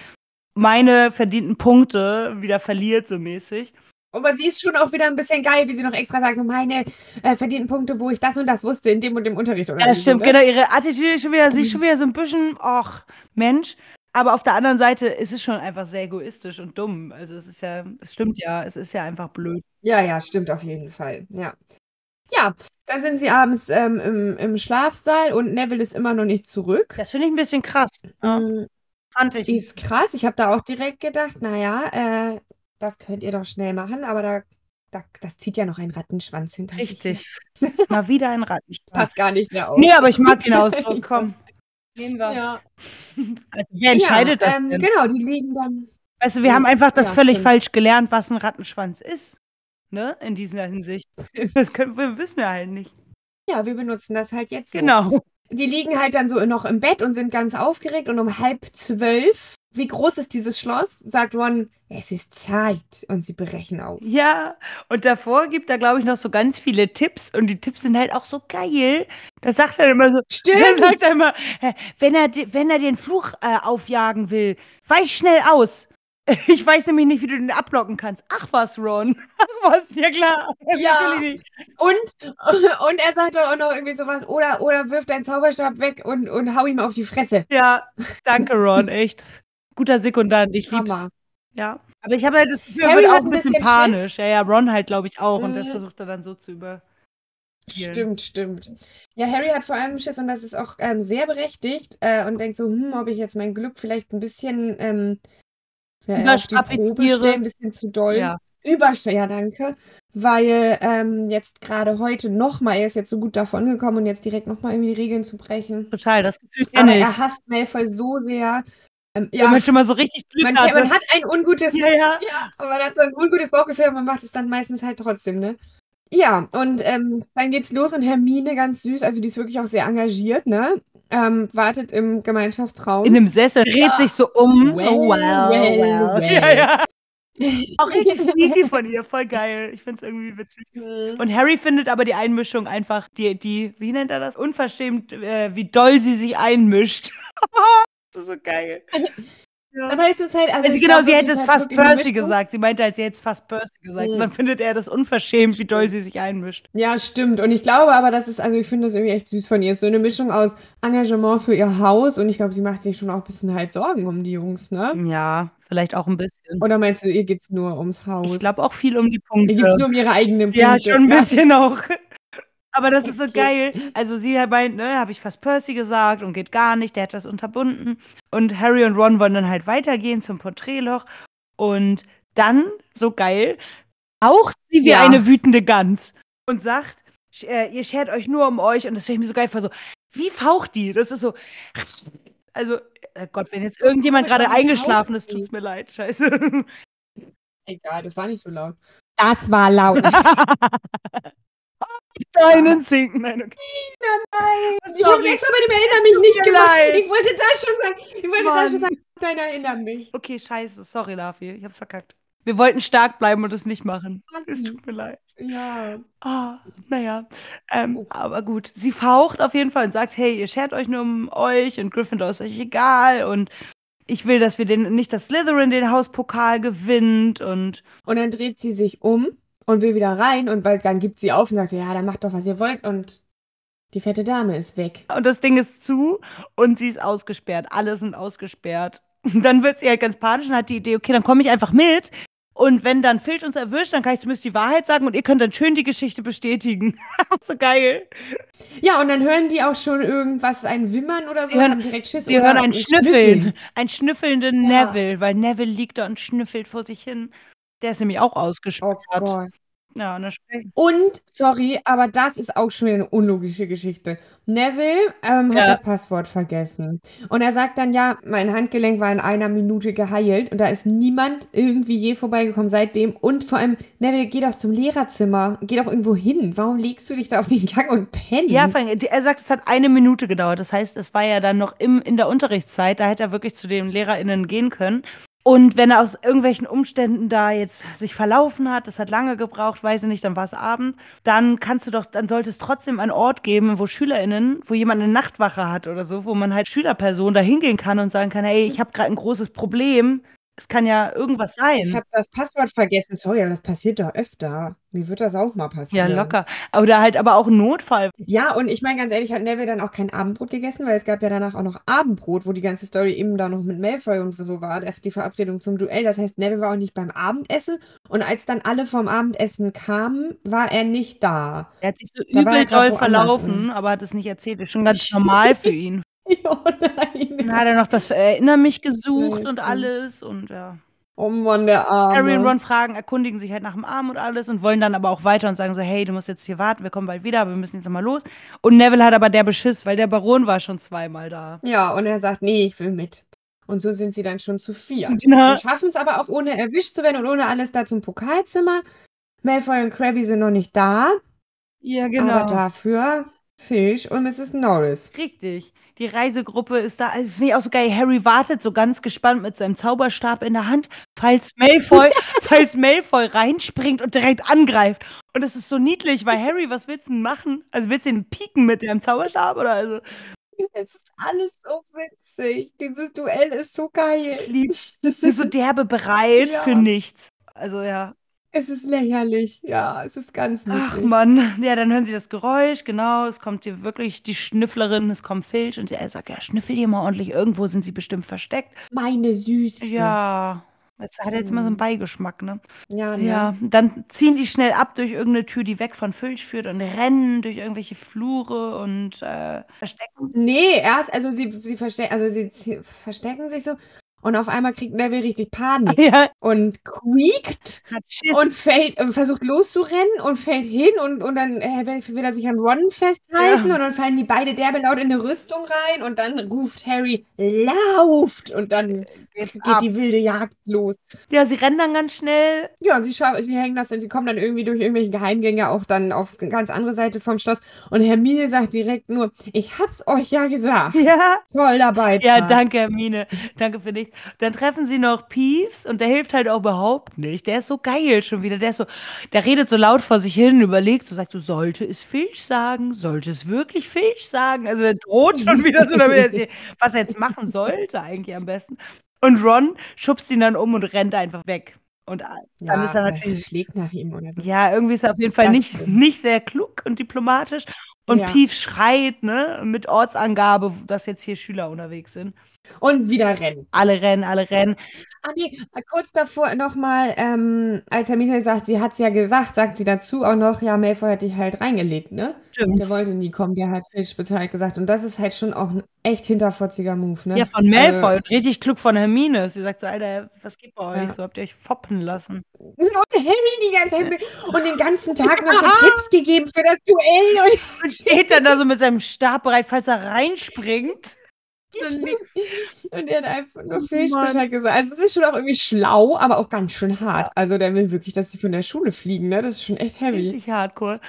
A: meine verdienten Punkte wieder verliert, so mäßig.
B: Aber sie ist schon auch wieder ein bisschen geil, wie sie noch extra sagt, so meine äh, verdienten Punkte, wo ich das und das wusste in dem und dem Unterricht. Oder
A: Ja, das stimmt,
B: ne?
A: genau. Ihre Attitüde ist schon wieder, sie ist schon wieder so ein bisschen, ach, Mensch. Aber auf der anderen Seite ist es schon einfach sehr egoistisch und dumm. Also es ist ja, es stimmt ja, es ist ja einfach blöd.
B: Ja, ja, stimmt auf jeden Fall. Ja. Ja, dann sind sie abends ähm, im, im Schlafsaal und Neville ist immer noch nicht zurück.
A: Das finde ich ein bisschen krass.
B: Mm,
A: fand ich.
B: Ist krass. Ich habe da auch direkt gedacht, naja, äh, das könnt ihr doch schnell machen, aber da, da das zieht ja noch ein Rattenschwanz hinter sich.
A: Richtig. (laughs) Mal wieder ein Rattenschwanz.
B: Passt gar nicht mehr auf.
A: Nee, aber ich mag den Ausdruck. (laughs) Komm. Nehmen wir.
B: Ja,
A: Also, wer entscheidet
B: ja,
A: das
B: ähm,
A: denn?
B: Genau, die liegen dann.
A: Weißt du, wir haben einfach das
B: Ja,
A: völlig
B: stimmt.
A: falsch gelernt, was ein Rattenschwanz ist. Ne? In dieser Hinsicht. (laughs) Das können, wir, wissen wir halt nicht.
B: Ja, wir benutzen das halt jetzt so. Die liegen halt dann so noch im Bett und sind ganz aufgeregt und um halb zwölf, wie groß ist dieses Schloss, sagt Ron, es ist Zeit und sie brechen auf.
A: Ja, und davor gibt er, glaube ich, noch so ganz viele Tipps und die Tipps sind halt auch so geil. Da sagt er immer so, da
B: Stimmt!
A: sagt er immer, wenn er, wenn er den Fluch äh, aufjagen will, weich schnell aus. (laughs) Ich weiß nämlich nicht, wie du den abblocken kannst. Ach was, Ron. (laughs) Ach was, ja klar. (laughs)
B: Ja. Und, und er sagt doch auch noch irgendwie sowas, oder, oder wirf deinen Zauberstab weg und, und hau ihm auf die Fresse.
A: Ja, danke, Ron, echt. Guter Sekundant, ich lieb's.
B: Hammer.
A: Ja. Aber ich habe halt das Gefühl, er wird auch ein bisschen
B: bisschen
A: panisch. Ja, ja, Ron halt, glaube ich, auch. Und das
B: Mhm.
A: versucht er dann so zu über.
B: Stimmt, stimmt. Ja, Harry hat vor allem Schiss und das ist auch ähm, sehr berechtigt äh, und denkt so, hm, ob ich jetzt mein Glück vielleicht ein bisschen ähm, ja,
A: Überstrapaziere.
B: ein bisschen zu doll.
A: Ja.
B: Überstellen, ja, danke. Weil ähm, jetzt gerade heute nochmal, er ist jetzt so gut davon gekommen und jetzt direkt nochmal irgendwie die Regeln zu brechen.
A: Total, das Gefühl kenne ich.
B: er hasst Malfoy so sehr. Ähm,
A: Ja. man schon mal so richtig Glück
B: man,
A: hatte.
B: man hat ein ungutes
A: ja, ja.
B: ja, aber man hat so ein ungutes Bauchgefühl, aber man macht es dann meistens halt trotzdem, ne? Ja, und ähm, dann geht's los und Hermine, ganz süß, also die ist wirklich auch sehr engagiert, ne? Ähm, wartet im Gemeinschaftsraum.
A: In einem Sessel, dreht
B: Ja.
A: sich so um.
B: Well,
A: oh, wow,
B: well,
A: wow.
B: well.
A: Ja, ja. (laughs) Auch richtig sneaky von ihr, voll geil. Ich find's irgendwie witzig.
B: Mhm.
A: Und Harry findet aber die Einmischung einfach, die, die wie nennt er das? Unverschämt, äh, wie doll sie sich einmischt. (laughs) das ist so geil. (laughs) Ja.
B: Aber es ist halt, also,
A: Also genau,
B: glaub
A: sie hätte es
B: halt
A: fast
B: eine
A: Percy gesagt. Sie meinte, als sie hätte es fast Percy gesagt.
B: Mhm.
A: Und dann findet er das unverschämt, wie doll sie sich einmischt.
B: Ja, stimmt. Und ich glaube aber, das ist, also ich finde das irgendwie echt süß von ihr. Es ist so eine Mischung aus Engagement für ihr Haus und ich glaube, sie macht sich schon auch ein bisschen halt Sorgen um die Jungs, ne?
A: Ja, vielleicht auch ein bisschen.
B: Oder meinst du, ihr geht's nur ums Haus?
A: Ich glaube auch viel um die
B: ihr
A: Punkte.
B: geht's nur um ihre eigenen Punkte.
A: Ja, schon ein
B: Ja.
A: bisschen auch. Aber das ist so
B: Okay.
A: geil. Also sie meint, ne, habe ich fast Percy gesagt und geht gar nicht, der hat das unterbunden. Und Harry und Ron wollen dann halt weitergehen zum Porträtloch. Und dann, so geil, haucht sie wie
B: Ja.
A: eine wütende Gans und sagt, äh, ihr schert euch nur um euch. Und das stelle ich mir so geil vor, so, wie faucht die? Das ist so, also, äh Gott, wenn jetzt irgendjemand gerade eingeschlafen ist,
B: die?
A: tut's mir leid, scheiße.
B: Egal, das war nicht so laut. Das war laut. (laughs)
A: Deinen Zinken, nein, okay.
B: Ich habe extra bei dem Erinnere mich nicht gemacht.
A: leid.
B: Ich wollte da schon sagen, ich wollte da
A: Mann.
B: schon sagen, dein Erinnere mich.
A: Okay, scheiße, sorry, Lavi, ich hab's verkackt. Wir wollten stark bleiben und es nicht machen. Es tut mir leid.
B: Ja.
A: Ah, naja. Ähm,
B: Oh.
A: Aber gut, sie faucht auf jeden Fall und sagt, hey, ihr schert euch nur um euch und Gryffindor ist euch egal und ich will, dass wir den, nicht, dass Slytherin den Hauspokal gewinnt und
B: Und dann dreht sie sich um und will wieder rein und weil dann gibt sie auf und sagt, ja, dann macht doch, was ihr wollt und die fette Dame ist weg.
A: Und das Ding ist zu und sie ist ausgesperrt. Alle sind ausgesperrt. Und (laughs) dann wird sie halt ganz panisch und hat die Idee, okay, dann komme ich einfach mit. Und wenn dann Filch uns erwischt, dann kann ich zumindest die Wahrheit sagen und ihr könnt dann schön die Geschichte bestätigen. (laughs) so geil.
B: Ja, und dann hören die auch schon irgendwas, ein Wimmern oder so,
A: Sie hören-
B: haben direkt Schiss
A: Sie hören ein Schnüffeln.
B: Schnüffeln.
A: Ein schnüffelnden
B: Ja.
A: Neville, weil Neville liegt da und schnüffelt vor sich hin. Der ist nämlich auch
B: Oh
A: ausgesperrt.
B: Gott.
A: Ja, und.
B: Und, sorry, aber das ist auch schon wieder eine unlogische Geschichte. Neville ähm, hat
A: Ja.
B: das Passwort vergessen. Und er sagt dann, ja, mein Handgelenk war in einer Minute geheilt und da ist niemand irgendwie je vorbeigekommen seitdem. Und vor allem, Neville, geh doch zum Lehrerzimmer. Geh doch irgendwo hin. Warum legst du dich da auf den Gang und pennst?
A: Ja, vor allem, er sagt, es hat eine Minute gedauert. Das heißt, es war ja dann noch im, in der Unterrichtszeit. Da hätte er wirklich zu den LehrerInnen gehen können. Und wenn er aus irgendwelchen Umständen da jetzt sich verlaufen hat, das hat lange gebraucht, weiß ich nicht, dann war es Abend, dann kannst du doch, dann sollte es trotzdem einen Ort geben, wo SchülerInnen, wo jemand eine Nachtwache hat oder so, wo man halt Schülerpersonen da hingehen kann und sagen kann, hey, ich habe gerade ein großes Problem. Es kann ja irgendwas
B: Ich
A: sein.
B: habe das Passwort vergessen. Sorry, aber das passiert doch öfter. Mir wird das auch mal
A: Ja,
B: passieren.
A: locker. Oder halt aber auch ein Notfall.
B: Ja, und ich meine ganz ehrlich, hat Neville dann auch kein Abendbrot gegessen, weil es gab ja danach auch noch Abendbrot, wo die ganze Story eben da noch mit Malfoy und so war, die Verabredung zum Duell. Das heißt, Neville war auch nicht beim Abendessen und als dann alle vom Abendessen kamen, war er nicht da.
A: Er hat sich so
B: Da
A: übel doll verlaufen, aber hat es nicht erzählt. Ist schon ganz normal für ihn. (laughs)
B: Oh nein.
A: Dann hat er noch das Erinner mich gesucht und alles und ja.
B: Oh Mann, der Arme.
A: Harry und Ron fragen, erkundigen sich halt nach dem Arm und alles und wollen dann aber auch weiter und sagen so, hey, du musst jetzt hier warten, wir kommen bald wieder, aber wir müssen jetzt nochmal los. Und Neville hat aber der Beschiss, weil der Baron war schon zweimal da.
B: Ja, und er sagt, nee, ich will mit. Und so sind sie dann schon zu.
A: Genau. (laughs)
B: Und schaffen es aber auch ohne erwischt zu werden und ohne alles da zum Pokalzimmer. Malfoy und Krabby sind noch nicht da,
A: Ja, genau.
B: aber dafür Filch und Mrs. Norris.
A: Richtig. Die Reisegruppe ist da. Also, Finde ich auch so geil. Harry wartet so ganz gespannt mit seinem Zauberstab in der Hand, falls Malfoy, (laughs) falls Malfoy reinspringt und direkt angreift. Und das ist so niedlich, weil Harry, was willst du denn machen? Also willst du ihn pieken mit deinem Zauberstab oder also?
B: Es ist alles so witzig. Dieses Duell ist so geil.
A: Ich lieb, (laughs) ist so derbe bereit
B: Ja.
A: für nichts. Also ja.
B: Es ist lächerlich. Ja, es ist ganz
A: Ach
B: niedlich.
A: Mann, ja, dann hören sie das Geräusch, genau, es kommt hier wirklich die Schnüfflerin, es kommt Filch und er sagt, ja, schnüffel hier mal ordentlich, irgendwo sind sie bestimmt versteckt.
B: Meine Süße.
A: Ja, jetzt hat jetzt immer so einen
B: Mhm.
A: Beigeschmack, ne?
B: Ja, ne?
A: Ja, dann ziehen die schnell ab durch irgendeine Tür, die weg von Filch führt und rennen durch irgendwelche Flure und äh, verstecken.
B: Nee, erst, also sie, sie, verste also sie verstecken sich so und auf einmal kriegt Neville richtig Panik (laughs)
A: Ja,
B: und quiekt und fällt, äh, versucht loszurennen und fällt hin und, und dann äh, will er sich an Ron festhalten
A: Ja.
B: und dann fallen die beide derbe laut in eine Rüstung rein und dann ruft Harry, lauft und dann
A: Geht's
B: geht
A: ab.
B: die wilde Jagd los.
A: Ja, sie rennen dann ganz schnell.
B: Ja, und sie, sie hängen das und sie kommen dann irgendwie durch irgendwelche Geheimgänge auch dann auf eine ganz andere Seite vom Schloss. Und Hermine sagt direkt nur, ich hab's euch ja gesagt.
A: Ja.
B: Toller Beitrag.
A: Ja, danke, Hermine. Danke für nichts. Dann treffen sie noch Peeves und der hilft halt auch überhaupt nicht. Der ist so geil schon wieder. Der ist so, der redet so laut vor sich hin, überlegt, so sagt, du sollte es Filch sagen? Sollte es wirklich Filch sagen? Also der droht schon (laughs) wieder so, damit was er jetzt machen sollte eigentlich am besten. Und Ron schubst ihn dann um und rennt einfach weg. Und dann
B: ja,
A: ist er natürlich
B: schlägt nach ihm oder so.
A: Ja, irgendwie ist er auf jeden Fall
B: Das
A: nicht,
B: stimmt.
A: nicht sehr klug und diplomatisch. Und
B: Ja.
A: Pief schreit, ne, mit Ortsangabe, dass jetzt hier Schüler unterwegs sind.
B: Und wieder rennen.
A: Alle rennen, alle rennen.
B: Ah, nee, kurz davor nochmal, ähm, als Hermine sagt, sie hat's ja gesagt, sagt sie dazu auch noch, ja, Malfoy hat dich halt reingelegt, ne?
A: Stimmt.
B: Der wollte nie kommen, der hat Filch bezahlt gesagt. Und das ist halt schon auch ein echt hinterfotziger Move, ne?
A: Ja, von Malfoy.
B: Also,
A: richtig klug von Hermine. Sie sagt so, Alter, was geht bei
B: Ja.
A: euch? So habt ihr euch foppen lassen.
B: und Harry die ganze Zeit (laughs) und den ganzen Tag noch so Tipps gegeben für das Duell und
A: Und steht dann da so mit seinem Stab bereit, falls er reinspringt. Und nix.
B: Und der hat einfach nur
A: Oh.
B: Bescheid gesagt. Also es ist schon auch irgendwie schlau, aber auch ganz schön hart. Also der will wirklich, dass die von der Schule fliegen, ne? Das ist schon echt heavy.
A: Richtig hardcore.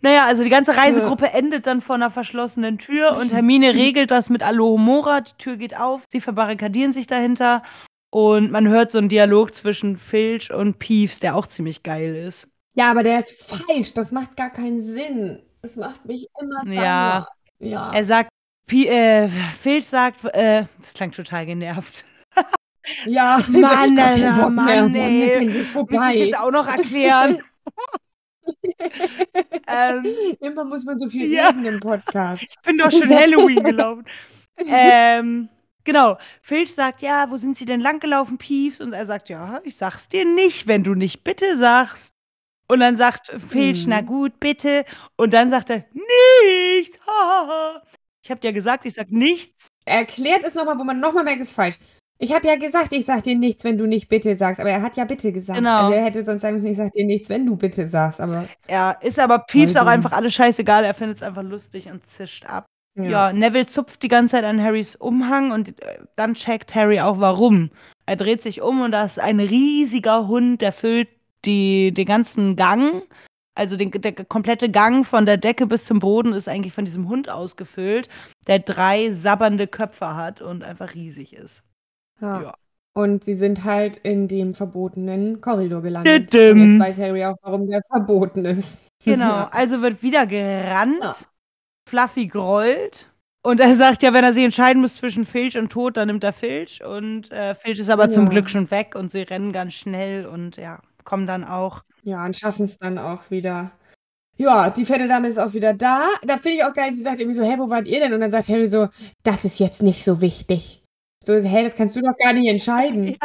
A: Naja, also die ganze Reisegruppe endet dann vor einer verschlossenen Tür und (laughs) Hermine regelt das mit Alohomora. Die Tür geht auf, sie verbarrikadieren sich dahinter und man hört so einen Dialog zwischen Filch und Peeves, der auch ziemlich geil ist.
B: Ja, aber der ist falsch. Das macht gar keinen Sinn. Das macht mich immer sauer.
A: Ja.
B: Ja.
A: Er sagt, P äh, Filch sagt, äh, das klang total genervt. (laughs)
B: ja.
A: Mann, Alter. Mann, ey. Muss ich jetzt auch noch erklären? (laughs) ähm, (laughs)
B: Immer muss man so viel
A: Ja.
B: reden im Podcast.
A: Ich bin doch schon Halloween gelaufen. ähm, genau. Filch sagt, ja, wo sind sie denn langgelaufen, Peeves? Und er sagt, ja, ich sag's dir nicht, wenn du nicht bitte sagst. Und dann sagt Filch,
B: Mhm.
A: na gut, bitte. Und dann sagt er. Ha, ha, ha. Ich hab dir gesagt, ich sag nichts.
B: Erklärt es nochmal, wo man nochmal merkt, es ist falsch. Ich habe ja gesagt, ich sag dir nichts, wenn du nicht bitte sagst. Aber er hat ja bitte gesagt.
A: Genau.
B: Also er hätte sonst sagen müssen, ich sag dir nichts, wenn du bitte sagst. Aber
A: Ja, ist aber Peeves auch
B: dumm.
A: einfach alles scheißegal. Er findet es einfach lustig und zischt ab. Ja. Neville zupft die ganze Zeit an Harrys Umhang und äh, dann checkt Harry auch warum. Er dreht sich um und da ist ein riesiger Hund, der füllt die, den ganzen Gang. Also den, der komplette Gang von der Decke bis zum Boden ist eigentlich von diesem Hund ausgefüllt, der drei sabbernde Köpfe hat und einfach riesig ist.
B: Ja.
A: Ja.
B: Und sie sind halt in dem verbotenen Korridor gelandet. Und jetzt weiß Harry auch, warum der verboten ist. (laughs)
A: Genau, also wird wieder gerannt.
B: Ja.
A: Fluffy grollt. Und er sagt ja, wenn er sich entscheiden muss zwischen Filch und Tod, dann nimmt er Filch. Und äh, Filch ist aber zum
B: Ja.
A: Glück schon weg und sie rennen ganz schnell und ja, kommen dann auch.
B: Ja, und schaffen es dann auch wieder. Ja, die fette Dame ist auch wieder da. Da finde ich auch geil, sie sagt irgendwie so, hä, wo wart ihr denn? Und dann sagt Harry so, das ist jetzt nicht so wichtig. So, hä, das kannst du doch gar nicht entscheiden.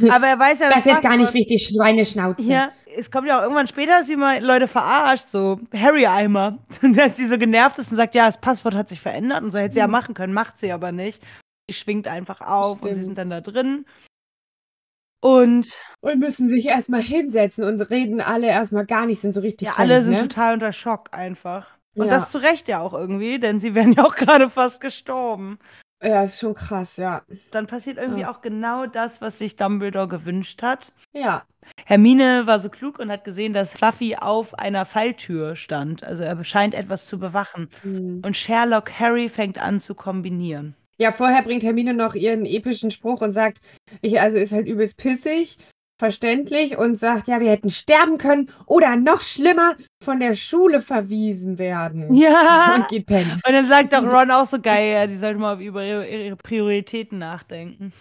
A: Ja, aber er weiß ja, (laughs)
B: Das ist jetzt gar nicht wichtig, Schweineschnauze.
A: Ja, es kommt ja auch irgendwann später, dass sie mal Leute verarscht, so Harry-Eimer. (laughs) Und als sie so genervt ist und sagt, ja, das Passwort hat sich verändert und so hätte sie ja machen können, macht sie aber nicht. Sie schwingt einfach auf und sie
B: Stimmt.
A: sind dann da drin. Und
B: Und müssen sich erstmal hinsetzen und reden alle erstmal gar nicht, sind so richtig
A: Ja, alle
B: fertig,
A: sind
B: ne?
A: total unter Schock einfach. Und
B: Ja.
A: das zu Recht ja auch irgendwie, denn sie (laughs) wären ja auch gerade fast gestorben.
B: Ja, ist schon krass, ja.
A: Dann passiert irgendwie
B: Ja.
A: auch genau das, was sich Dumbledore gewünscht hat.
B: Ja.
A: Hermine war so klug und hat gesehen, dass Fluffy auf einer Falltür stand. Also er scheint etwas zu bewachen.
B: Hm.
A: Und Sherlock Harry fängt an zu kombinieren.
B: Ja, vorher bringt Hermine noch ihren epischen Spruch und sagt, ich, also ist halt übelst pissig, verständlich und sagt, ja, wir hätten sterben können oder noch schlimmer von der Schule verwiesen werden.
A: Ja. (laughs)
B: Und geht pennen.
A: Und dann sagt doch Ron auch so geil, ja, die sollte mal über ihre, ihre Prioritäten nachdenken.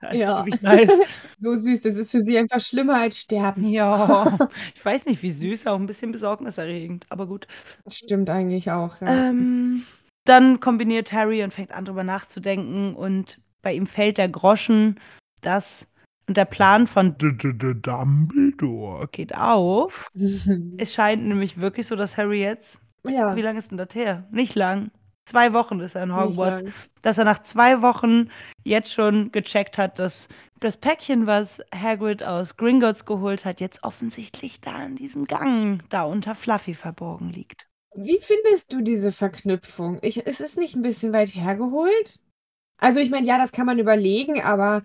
A: Das
B: Ja.
A: nice. (laughs)
B: So süß, das ist für sie einfach schlimmer als sterben.
A: Ja, (laughs) ich weiß nicht, wie süß, auch ein bisschen besorgniserregend, aber gut.
B: Das stimmt eigentlich auch, ja.
A: Ähm, dann kombiniert Harry und fängt an, drüber nachzudenken und bei ihm fällt der Groschen, dass und der Plan von D -D -D Dumbledore geht auf. (laughs) Es scheint nämlich wirklich so, dass Harry jetzt,
B: ja,
A: wie lange ist denn das her? Nicht lang. Zwei Wochen ist er in Hogwarts. Dass er nach zwei Wochen jetzt schon gecheckt hat, dass das Päckchen, was Hagrid aus Gringotts geholt hat, jetzt offensichtlich da in diesem Gang da unter Fluffy verborgen liegt.
B: Wie findest du diese Verknüpfung? Ich, ist es nicht ein bisschen weit hergeholt? Also ich meine, ja, das kann man überlegen, aber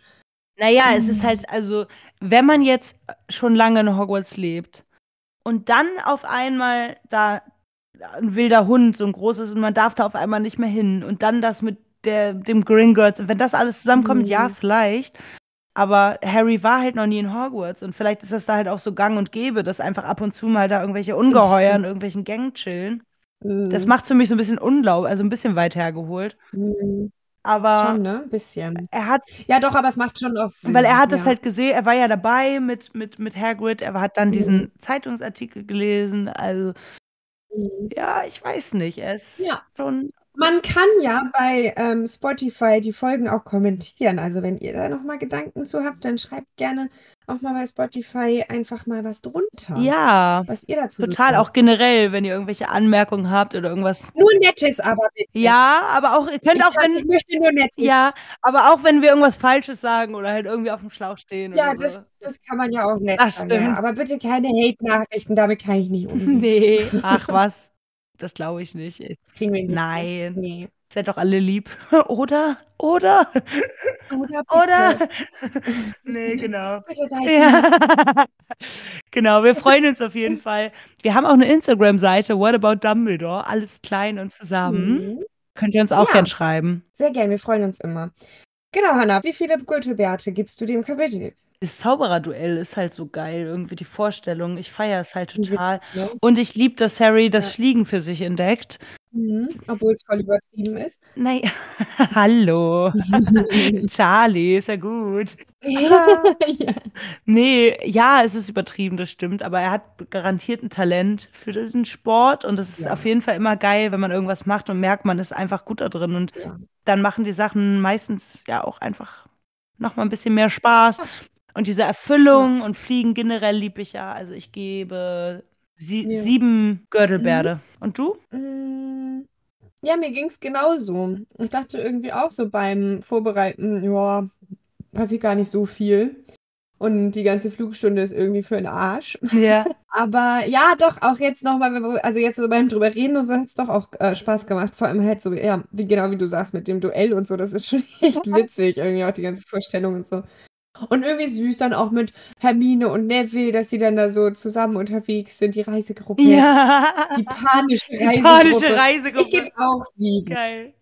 A: Naja, es ist halt, also, wenn man jetzt schon lange in Hogwarts lebt und dann auf einmal da ein wilder Hund so ein großes und man darf da auf einmal nicht mehr hin und dann das mit der, dem Gringotts und wenn das alles zusammenkommt,
B: Mhm.
A: ja, vielleicht. Aber Harry war halt noch nie in Hogwarts und vielleicht ist das da halt auch so gang und gäbe, dass einfach ab und zu mal da irgendwelche Ungeheuer in (laughs) irgendwelchen Gängen chillen. Das
B: mm,
A: macht für mich so ein bisschen unglaub, also ein bisschen weit hergeholt.
B: mm,
A: Aber
B: schon, ne? Ein bisschen.
A: er hat
B: Ja, doch, aber es macht schon auch Sinn.
A: Weil er hat das
B: ja.
A: halt gesehen, er war ja dabei mit, mit, mit Hagrid, er hat dann diesen
B: Mhm.
A: Zeitungsartikel gelesen. Also,
B: Mhm.
A: ja, ich weiß nicht. Er ist
B: Ja.
A: schon.
B: Man kann ja bei ähm, Spotify die Folgen auch kommentieren. Also wenn ihr da nochmal Gedanken zu habt, dann schreibt gerne auch mal bei Spotify einfach mal was drunter.
A: Ja,
B: Was ihr dazu so
A: total.
B: denkt.
A: Auch generell, wenn ihr irgendwelche Anmerkungen habt oder irgendwas.
B: Nur Nettes aber bitte.
A: Ja, aber auch, ihr könnt
B: ich,
A: auch,
B: sag, ich
A: wenn.
B: möchte nur Nettes.
A: Ja, aber auch wenn wir irgendwas Falsches sagen oder halt irgendwie auf dem Schlauch stehen.
B: Ja, das,
A: so.
B: das kann man ja auch nett
A: Ach,
B: sagen.
A: stimmt.
B: Ja. Aber bitte keine Hate-Nachrichten, damit kann ich nicht umgehen. (laughs)
A: Nee, ach was. Das glaube ich nicht.
B: Kriegen wir nicht.
A: Nein.
B: Nee.
A: Seid doch alle lieb. (laughs) Oder? Oder?
B: Oder? (laughs)
A: Oder? (laughs) nee, genau. Ja. genau, wir freuen uns auf jeden Fall. Wir haben auch eine Instagram-Seite, What About Dumbledore, alles klein und zusammen.
B: Mhm.
A: Könnt ihr uns auch
B: Ja.
A: gern schreiben.
B: Sehr gern, wir freuen uns immer. Genau, Hanna, wie viele Gürtelbärte gibst du dem Kapitel?
A: Das Zaubererduell ist halt so geil, irgendwie die Vorstellung. Ich feiere es halt total. Und ich liebe, dass Harry das. Fliegen für sich entdeckt.
B: Mhm. Obwohl es voll übertrieben ist.
A: Nein, (laughs) hallo. (laughs) Charlie, ist ja gut. (laughs)
B: ja.
A: Nee, ja, es ist übertrieben, das stimmt, aber er hat garantiert ein Talent für diesen Sport und es ist
B: Ja.
A: auf jeden Fall immer geil, wenn man irgendwas macht und merkt, man ist einfach gut da drin und
B: Ja.
A: dann machen die Sachen meistens ja auch einfach noch mal ein bisschen mehr Spaß
B: Spaß.
A: und diese Erfüllung und Fliegen generell liebe ich ja, also ich gebe sie
B: Ja.
A: sieben Gürtelbärde. Und du?
B: Mm, Ja, mir ging es genauso. Ich dachte irgendwie auch so beim Vorbereiten, ja, passiert gar nicht so viel. Und die ganze Flugstunde ist irgendwie für den Arsch.
A: Ja. (laughs)
B: Aber ja, doch, auch jetzt nochmal, also jetzt so beim drüber reden und so hat es doch auch äh, Spaß gemacht. Vor allem halt so, ja, wie genau wie du sagst, mit dem Duell und so, das ist schon (laughs) echt witzig, irgendwie auch die ganze Vorstellung und so. Und irgendwie süß dann auch mit Hermine und Neville, dass sie dann da so zusammen unterwegs sind, die Reisegruppe.
A: Ja.
B: Die panische
A: Die
B: Reisegruppe.
A: panische Reisegruppe.
B: Ich gebe auch sieben.
A: Geil.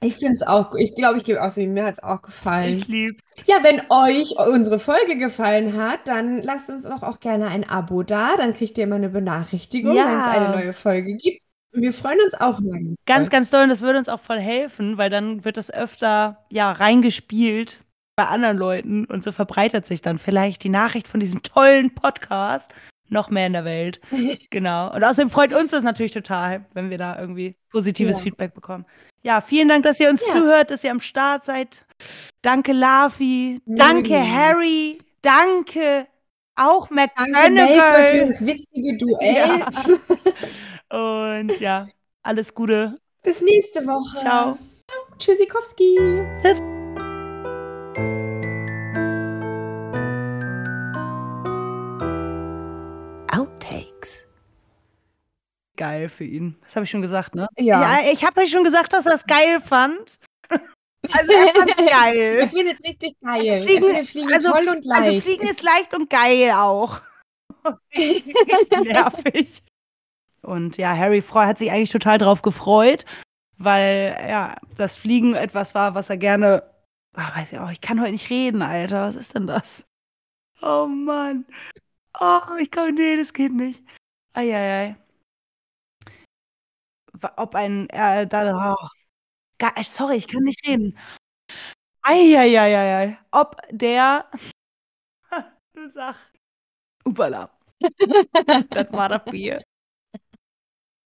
B: Ich finde es auch, ich glaube, ich gebe auch sieben. Mir hat es auch gefallen.
A: Ich lieb's.
B: Ja, wenn euch unsere Folge gefallen hat, dann lasst uns doch auch gerne ein Abo da. Dann kriegt ihr immer eine Benachrichtigung,
A: Ja.
B: wenn es eine neue Folge gibt. Und wir freuen uns auch immer.
A: Ganz, ganz doll. Und das würde uns auch voll helfen, weil dann wird das öfter ja reingespielt bei anderen Leuten und so verbreitet sich dann vielleicht die Nachricht von diesem tollen Podcast noch mehr in der Welt. (laughs) genau. Und außerdem freut uns das natürlich total, wenn wir da irgendwie positives
B: Ja.
A: Feedback bekommen. Ja, vielen Dank, dass ihr uns
B: Ja.
A: zuhört, dass ihr am Start seid. Danke, Lavi. Danke,
B: Mhm.
A: Harry. Danke. Auch
B: Danke, Malfoy, für
A: McGonagall.
B: das witzige Duell.
A: Ja. (laughs) Und ja, alles Gute.
B: Bis nächste Woche.
A: Ciao.
B: Tschüssikowski.
C: Outtakes.
A: Geil für ihn. Das habe ich schon gesagt, ne?
B: Ja.
A: ich habe euch schon gesagt, dass er es geil fand. (laughs) Also er fand's
B: Er
A: geil.
B: findet es richtig geil.
A: Fliegen-
B: er Fliegen
A: Also,
B: toll und
A: also
B: leicht.
A: Fliegen ist leicht und geil auch. (laughs) Nervig. Und ja, Harry hat sich eigentlich total drauf gefreut, weil ja, das Fliegen etwas war, was er gerne. Ah, weiß ich auch, ich kann heute nicht reden, Alter. Was ist denn das? Oh Mann. Oh, ich kann, nee, das geht nicht. Eieiei. Ob ein, äh, da, oh. Ga- äh, sorry, ich kann nicht reden. Eieieiei. Ob der, (laughs) du sag, upala. (laughs) das war das Bier.